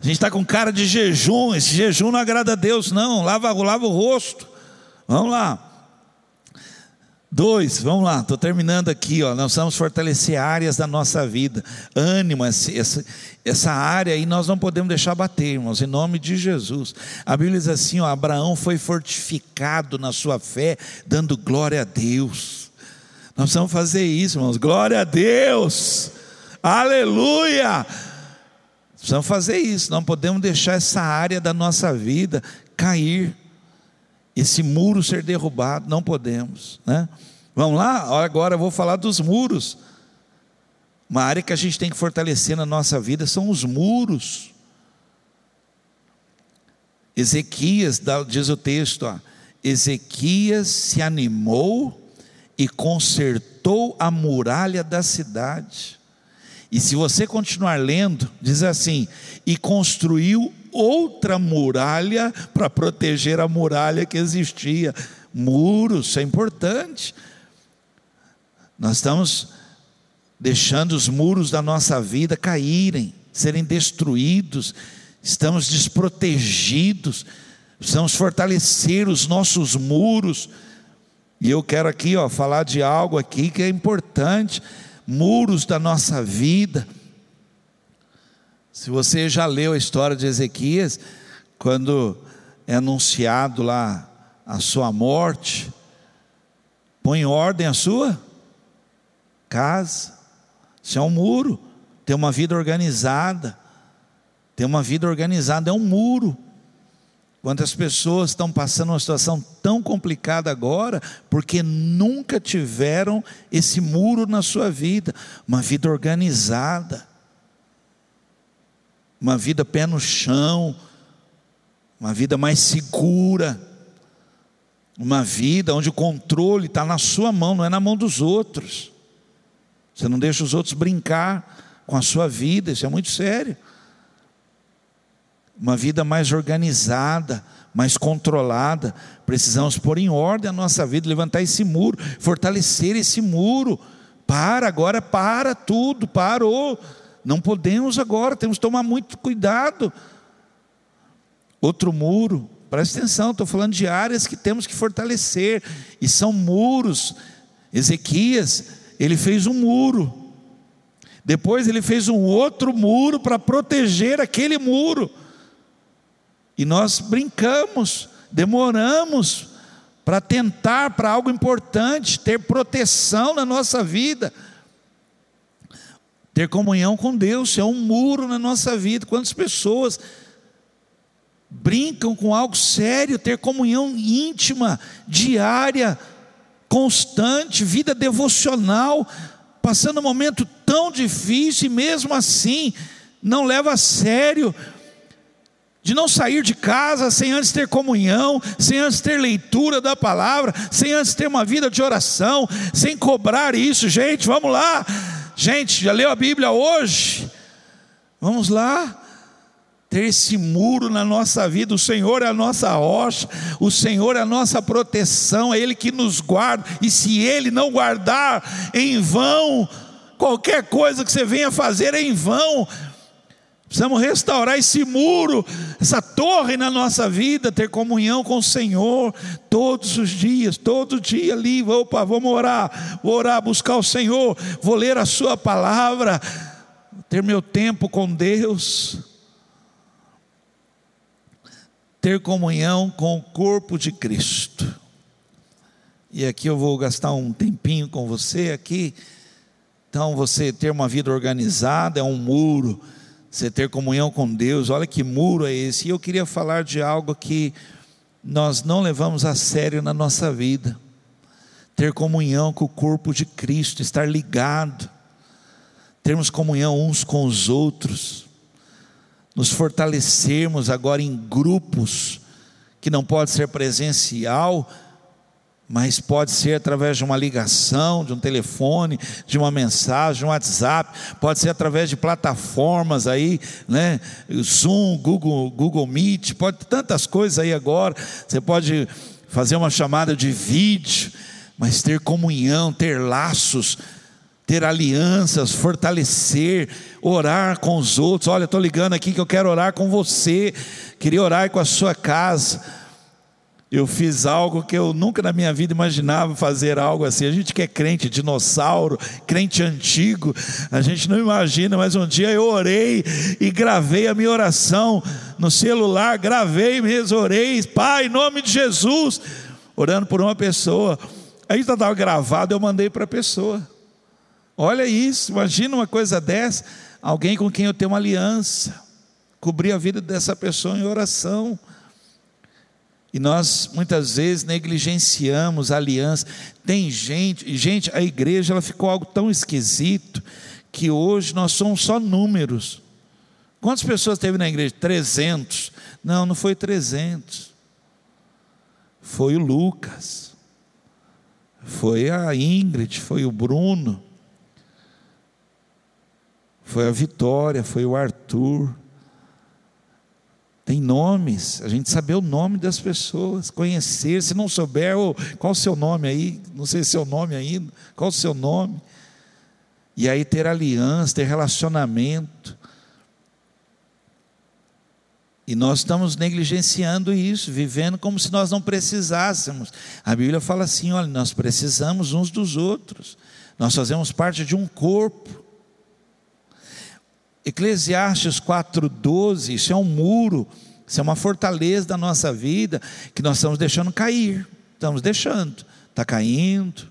A gente está com cara de jejum. Esse jejum não agrada a Deus, não. Lava, lava o rosto. Vamos lá. Dois, vamos lá, estou terminando aqui, ó, nós vamos fortalecer áreas da nossa vida, ânimo, essa, essa área aí nós não podemos deixar bater, irmãos, em nome de Jesus. A Bíblia diz assim: ó, Abraão foi fortificado na sua fé, dando glória a Deus. Nós precisamos fazer isso, irmãos, glória a Deus, Aleluia! Precisamos fazer isso, não podemos deixar essa área da nossa vida cair, esse muro ser derrubado, não podemos, né? Vamos lá? Agora eu vou falar dos muros. Uma área que a gente tem que fortalecer na nossa vida são os muros. Ezequias, diz o texto, ó, Ezequias se animou e consertou a muralha da cidade. E se você continuar lendo, diz assim: e construiu outra muralha para proteger a muralha que existia. Muros, é importante. Nós estamos deixando os muros da nossa vida caírem, serem destruídos, estamos desprotegidos, precisamos fortalecer os nossos muros. E eu quero aqui, ó, falar de algo aqui que é importante, muros da nossa vida. Se você já leu a história de Ezequias, quando é anunciado lá a sua morte, põe em ordem a sua casa. Isso é um muro. Ter uma vida organizada. Ter uma vida organizada é um muro. Quantas pessoas estão passando uma situação tão complicada agora, porque nunca tiveram esse muro na sua vida, uma vida organizada, uma vida pé no chão, uma vida mais segura, uma vida onde o controle está na sua mão, não é na mão dos outros. Você não deixa os outros brincar com a sua vida, isso é muito sério. Uma vida mais organizada, mais controlada. Precisamos pôr em ordem a nossa vida, levantar esse muro, fortalecer esse muro. Para, agora para tudo, parou. Não podemos agora, temos que tomar muito cuidado. Outro muro, presta atenção, estou falando de áreas que temos que fortalecer, e são muros. Ezequias, ele fez um muro. Depois ele fez um outro muro para proteger aquele muro. E nós brincamos, demoramos para tentar para algo importante, ter proteção na nossa vida. Ter comunhão com Deus é um muro na nossa vida. Quantas pessoas brincam com algo sério, ter comunhão íntima, diária, constante, vida devocional, passando um momento tão difícil e mesmo assim não leva a sério, de não sair de casa sem antes ter comunhão, sem antes ter leitura da palavra, sem antes ter uma vida de oração, sem cobrar isso, gente, vamos lá, gente, já leu a Bíblia hoje? Vamos lá, ter esse muro na nossa vida. O Senhor é a nossa rocha, o Senhor é a nossa proteção, é Ele que nos guarda, e se Ele não guardar, em vão, qualquer coisa que você venha fazer é em vão. Precisamos restaurar esse muro, essa torre na nossa vida, ter comunhão com o Senhor todos os dias, todo dia ali. Opa, vamos orar, vou orar, buscar o Senhor, vou ler a Sua palavra, ter meu tempo com Deus ter comunhão com o corpo de Cristo. E aqui eu vou gastar um tempinho com você aqui. Então, você ter uma vida organizada é um muro. Você ter comunhão com Deus, olha que muro é esse. E eu queria falar de algo que nós não levamos a sério na nossa vida. Ter comunhão com o corpo de Cristo, estar ligado, termos comunhão uns com os outros nos fortalecermos agora em grupos, que não pode ser presencial, mas pode ser através de uma ligação, de um telefone, de uma mensagem, um WhatsApp, pode ser através de plataformas aí, né? Zoom, Google, Google Meet, pode tantas coisas aí agora. Você pode fazer uma chamada de vídeo, mas ter comunhão, ter laços, ter alianças, fortalecer, orar com os outros. Olha, estou ligando aqui que eu quero orar com você, queria orar com a sua casa. Eu fiz algo que eu nunca na minha vida imaginava fazer algo assim. A gente que é crente, dinossauro, crente antigo, a gente não imagina, mas um dia eu orei e gravei a minha oração no celular, gravei mesmo, orei, Pai, em nome de Jesus, orando por uma pessoa. Aí estava gravado, eu mandei para a pessoa. Olha isso, imagina uma coisa dessa, alguém com quem eu tenho uma aliança, cobrir a vida dessa pessoa em oração. E nós muitas vezes negligenciamos a aliança. Tem gente, gente, a igreja ela ficou algo tão esquisito que hoje nós somos só números. Quantas pessoas teve na igreja? 300. Não, não foi 300. Foi o Lucas. Foi a Ingrid, foi o Bruno. Foi a Vitória, foi o Arthur tem nomes, a gente saber o nome das pessoas, conhecer, se não souber, oh, qual o seu nome aí? Não sei seu nome ainda, qual o seu nome? E aí ter aliança, ter relacionamento. E nós estamos negligenciando isso, vivendo como se nós não precisássemos. A Bíblia fala assim: olha, nós precisamos uns dos outros, nós fazemos parte de um corpo. Eclesiastes 4,12, isso é um muro, isso é uma fortaleza da nossa vida que nós estamos deixando cair, estamos deixando, está caindo,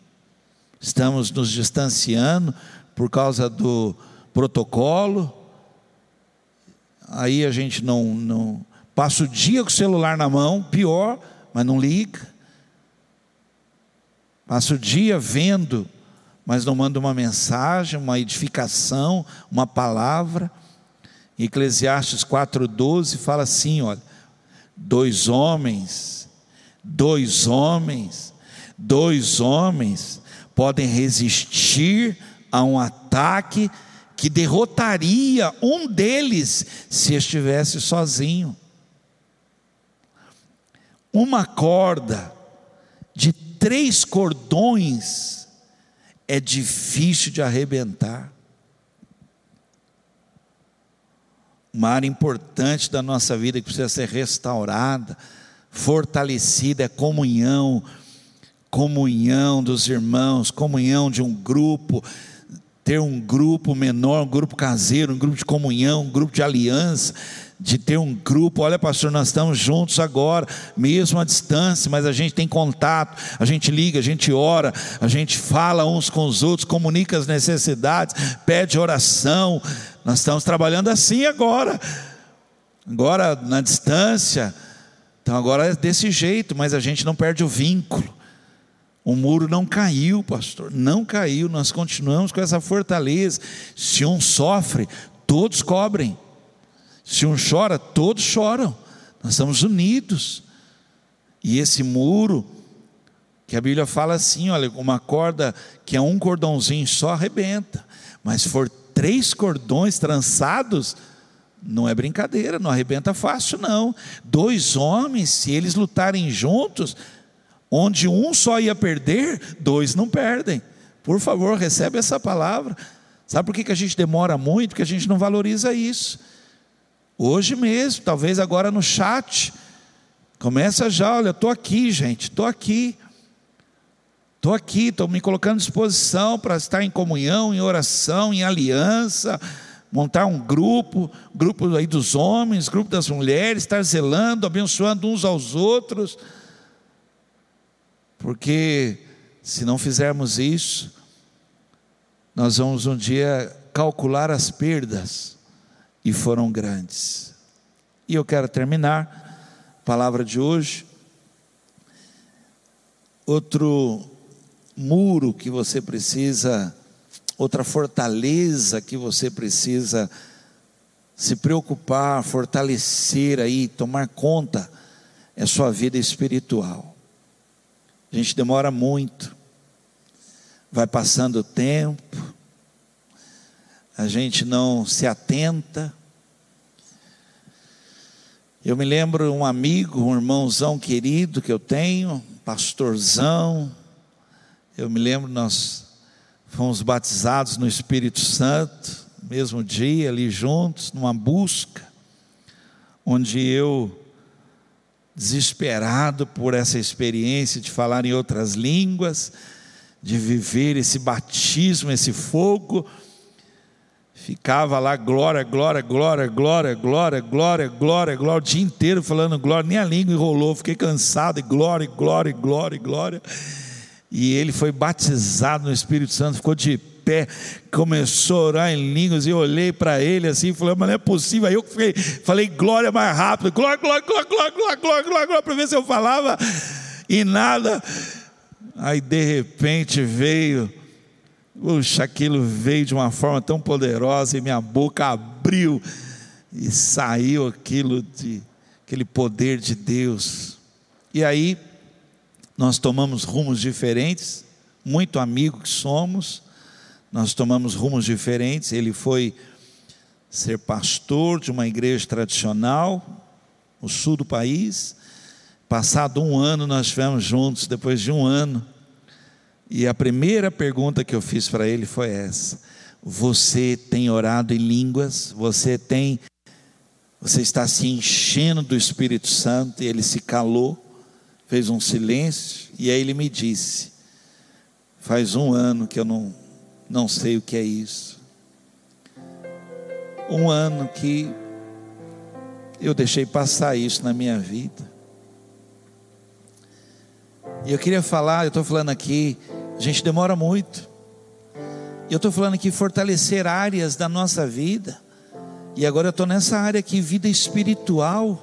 estamos nos distanciando por causa do protocolo, aí a gente não, não passa o dia com o celular na mão, pior, mas não liga, passa o dia vendo mas não manda uma mensagem, uma edificação, uma palavra. Eclesiastes 4,12 fala assim: olha, dois homens, dois homens, dois homens podem resistir a um ataque que derrotaria um deles se estivesse sozinho. Uma corda de três cordões é difícil de arrebentar. Uma área importante da nossa vida que precisa ser restaurada, fortalecida é comunhão, comunhão dos irmãos, comunhão de um grupo, ter um grupo menor, um grupo caseiro, um grupo de comunhão, um grupo de aliança, de ter um grupo, olha pastor, nós estamos juntos agora, mesmo à distância, mas a gente tem contato, a gente liga, a gente ora, a gente fala uns com os outros, comunica as necessidades, pede oração. Nós estamos trabalhando assim agora. Agora na distância. Então agora é desse jeito, mas a gente não perde o vínculo. O muro não caiu, pastor, não caiu, nós continuamos com essa fortaleza. Se um sofre, todos cobrem. Se um chora, todos choram. Nós estamos unidos. E esse muro, que a Bíblia fala assim: olha, uma corda que é um cordãozinho só arrebenta, mas se for três cordões trançados, não é brincadeira, não arrebenta fácil, não. Dois homens, se eles lutarem juntos, onde um só ia perder, dois não perdem. Por favor, recebe essa palavra. Sabe por que a gente demora muito? Porque a gente não valoriza isso. Hoje mesmo, talvez agora no chat. Começa já, olha, estou aqui, gente, estou aqui. Estou aqui, estou me colocando à disposição para estar em comunhão, em oração, em aliança, montar um grupo, grupo aí dos homens, grupo das mulheres, estar zelando, abençoando uns aos outros. Porque se não fizermos isso, nós vamos um dia calcular as perdas e foram grandes. E eu quero terminar a palavra de hoje. Outro muro que você precisa, outra fortaleza que você precisa se preocupar, fortalecer aí, tomar conta, é sua vida espiritual. A gente demora muito, vai passando o tempo, a gente não se atenta. Eu me lembro um amigo, um irmãozão querido que eu tenho, pastorzão. Eu me lembro nós fomos batizados no Espírito Santo, mesmo dia ali juntos, numa busca, onde eu desesperado por essa experiência de falar em outras línguas, de viver esse batismo, esse fogo, Ficava lá, glória, glória, glória, glória, glória, glória, glória, glória, o dia inteiro falando glória, nem a língua enrolou, fiquei cansado, e glória, glória, glória, glória. E ele foi batizado no Espírito Santo, ficou de pé, começou a orar em línguas, e eu olhei para ele assim, e falei, mas não é possível. Aí eu falei, falei glória mais rápido, glória, glória, glória, glória, glória, glória, glória, glória, para ver se eu falava, e nada. Aí de repente veio, puxa, aquilo veio de uma forma tão poderosa, e minha boca abriu, e saiu aquilo de aquele poder de Deus. E aí nós tomamos rumos diferentes, muito amigo que somos, nós tomamos rumos diferentes. Ele foi ser pastor de uma igreja tradicional no sul do país. Passado um ano, nós estivemos juntos, depois de um ano. E a primeira pergunta que eu fiz para ele foi essa: Você tem orado em línguas? Você tem. Você está se enchendo do Espírito Santo? E ele se calou, fez um silêncio, e aí ele me disse: Faz um ano que eu não, não sei o que é isso. Um ano que eu deixei passar isso na minha vida. E eu queria falar, eu estou falando aqui, a gente demora muito. E eu estou falando aqui fortalecer áreas da nossa vida. E agora eu estou nessa área aqui, vida espiritual.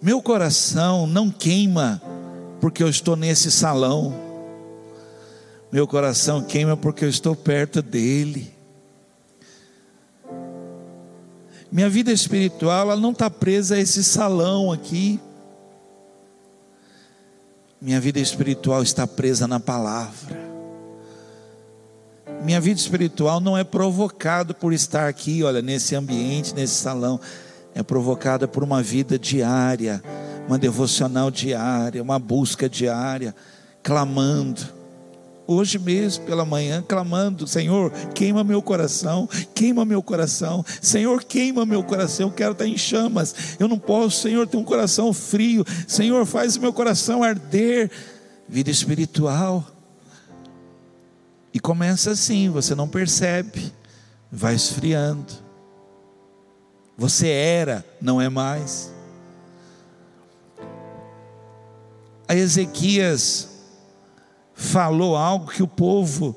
Meu coração não queima porque eu estou nesse salão. Meu coração queima porque eu estou perto dele. Minha vida espiritual ela não está presa a esse salão aqui. Minha vida espiritual está presa na palavra. Minha vida espiritual não é provocada por estar aqui, olha, nesse ambiente, nesse salão. É provocada por uma vida diária uma devocional diária, uma busca diária, clamando. Hoje mesmo, pela manhã, clamando: Senhor, queima meu coração, queima meu coração, Senhor, queima meu coração. Eu quero estar em chamas, eu não posso, Senhor, ter um coração frio, Senhor, faz meu coração arder. Vida espiritual. E começa assim, você não percebe, vai esfriando. Você era, não é mais. a Ezequias falou algo que o povo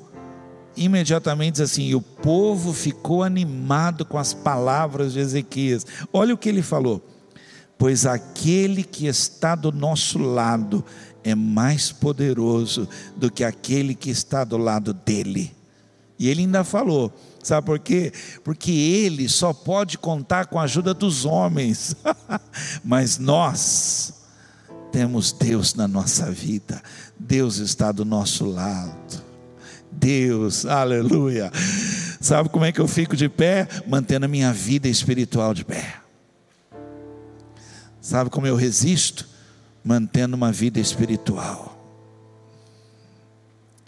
imediatamente diz assim: e o povo ficou animado com as palavras de Ezequias. Olha o que ele falou: pois aquele que está do nosso lado é mais poderoso do que aquele que está do lado dele. E ele ainda falou: Sabe por quê? Porque ele só pode contar com a ajuda dos homens, [LAUGHS] mas nós temos Deus na nossa vida, Deus está do nosso lado. Deus, aleluia. Sabe como é que eu fico de pé? Mantendo a minha vida espiritual de pé. Sabe como eu resisto? Mantendo uma vida espiritual.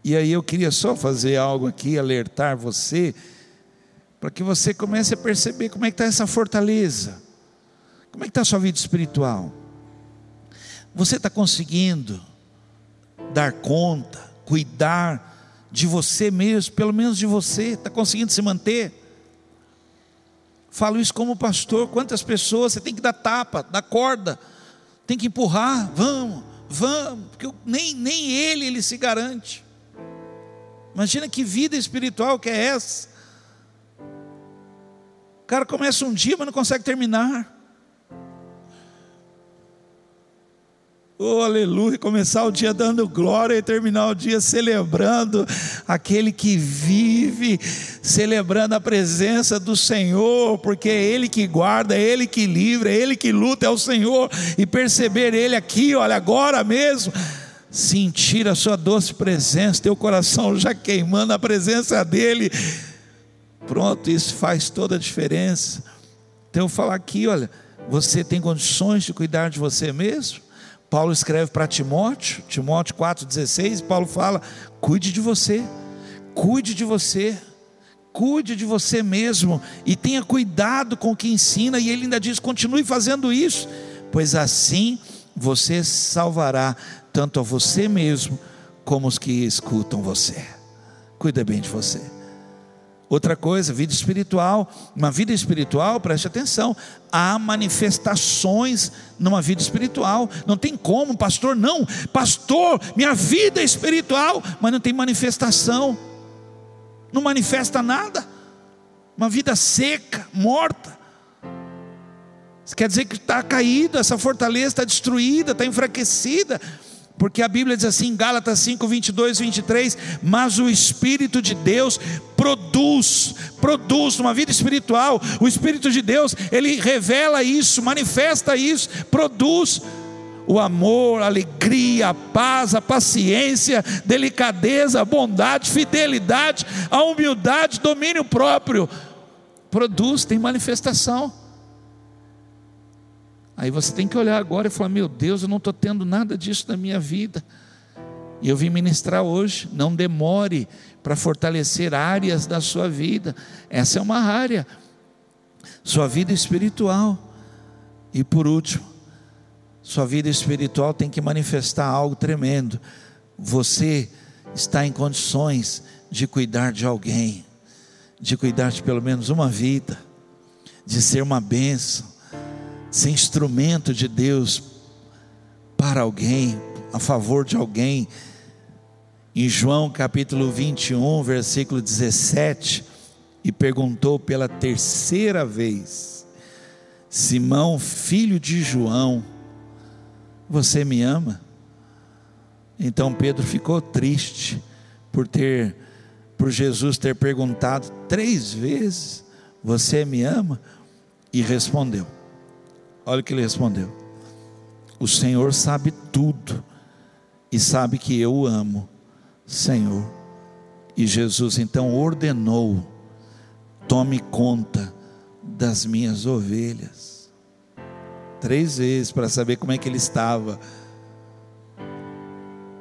E aí eu queria só fazer algo aqui, alertar você, para que você comece a perceber como é que está essa fortaleza. Como é que está a sua vida espiritual? Você está conseguindo dar conta, cuidar de você mesmo, pelo menos de você, está conseguindo se manter? Falo isso como pastor. Quantas pessoas você tem que dar tapa, dar corda, tem que empurrar, vamos, vamos, porque nem, nem ele ele se garante. Imagina que vida espiritual que é essa. O cara começa um dia, mas não consegue terminar. Oh, aleluia, começar o dia dando glória e terminar o dia celebrando aquele que vive, celebrando a presença do Senhor, porque é Ele que guarda, é Ele que livra, é Ele que luta, é o Senhor, e perceber Ele aqui, olha, agora mesmo, sentir a Sua doce presença, teu coração já queimando a presença dEle, pronto, isso faz toda a diferença. Então eu falar aqui, olha, você tem condições de cuidar de você mesmo? Paulo escreve para Timóteo, Timóteo 4,16, Paulo fala: cuide de você, cuide de você, cuide de você mesmo e tenha cuidado com o que ensina, e ele ainda diz: continue fazendo isso, pois assim você salvará tanto a você mesmo como os que escutam você. Cuida bem de você. Outra coisa, vida espiritual. Uma vida espiritual, preste atenção, há manifestações numa vida espiritual. Não tem como, pastor, não. Pastor, minha vida é espiritual, mas não tem manifestação. Não manifesta nada. Uma vida seca, morta. Isso quer dizer que está caída, essa fortaleza está destruída, está enfraquecida. Porque a Bíblia diz assim, Gálatas 5, 22, 23, mas o Espírito de Deus produz, produz uma vida espiritual, o Espírito de Deus, ele revela isso, manifesta isso, produz o amor, a alegria, a paz, a paciência, delicadeza, a bondade, fidelidade, a humildade, domínio próprio, produz, tem manifestação. Aí você tem que olhar agora e falar: meu Deus, eu não estou tendo nada disso na minha vida. E eu vim ministrar hoje. Não demore para fortalecer áreas da sua vida. Essa é uma área. Sua vida espiritual. E por último, sua vida espiritual tem que manifestar algo tremendo. Você está em condições de cuidar de alguém, de cuidar de pelo menos uma vida, de ser uma bênção ser instrumento de Deus para alguém, a favor de alguém. Em João capítulo 21, versículo 17, e perguntou pela terceira vez: Simão, filho de João, você me ama? Então Pedro ficou triste por ter por Jesus ter perguntado três vezes: Você me ama? E respondeu: Olha o que ele respondeu: O Senhor sabe tudo e sabe que eu o amo, Senhor. E Jesus então ordenou: Tome conta das minhas ovelhas. Três vezes para saber como é que ele estava.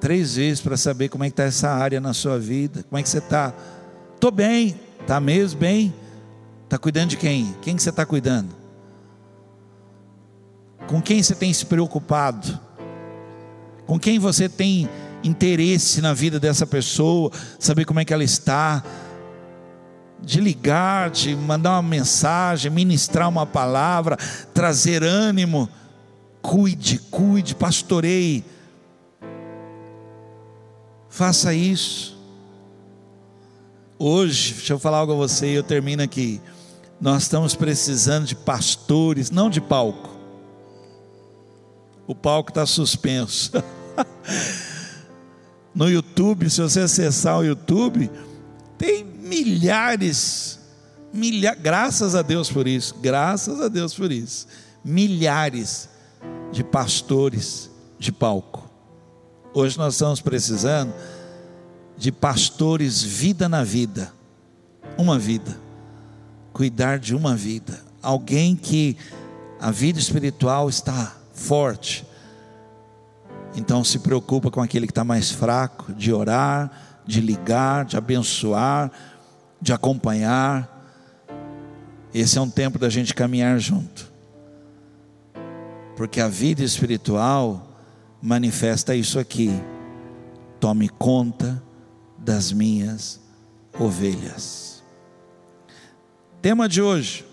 Três vezes para saber como é que está essa área na sua vida. Como é que você está? Estou bem. Está mesmo bem? Está cuidando de quem? Quem que você está cuidando? Com quem você tem se preocupado? Com quem você tem interesse na vida dessa pessoa? Saber como é que ela está? De ligar, de mandar uma mensagem, ministrar uma palavra, trazer ânimo. Cuide, cuide, pastoreie. Faça isso. Hoje, deixa eu falar algo a você e eu termino aqui. Nós estamos precisando de pastores, não de palco o palco está suspenso. [LAUGHS] no YouTube, se você acessar o YouTube, tem milhares, milha, graças a Deus por isso, graças a Deus por isso, milhares de pastores de palco. Hoje nós estamos precisando de pastores vida na vida, uma vida, cuidar de uma vida, alguém que a vida espiritual está forte. Então se preocupa com aquele que está mais fraco, de orar, de ligar, de abençoar, de acompanhar. Esse é um tempo da gente caminhar junto. Porque a vida espiritual manifesta isso aqui. Tome conta das minhas ovelhas. Tema de hoje: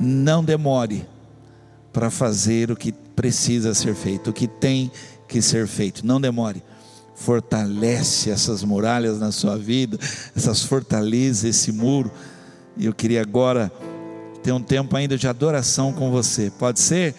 não demore para fazer o que precisa ser feito, o que tem que ser feito. Não demore. Fortalece essas muralhas na sua vida, essas fortalezas, esse muro. E eu queria agora ter um tempo ainda de adoração com você. Pode ser?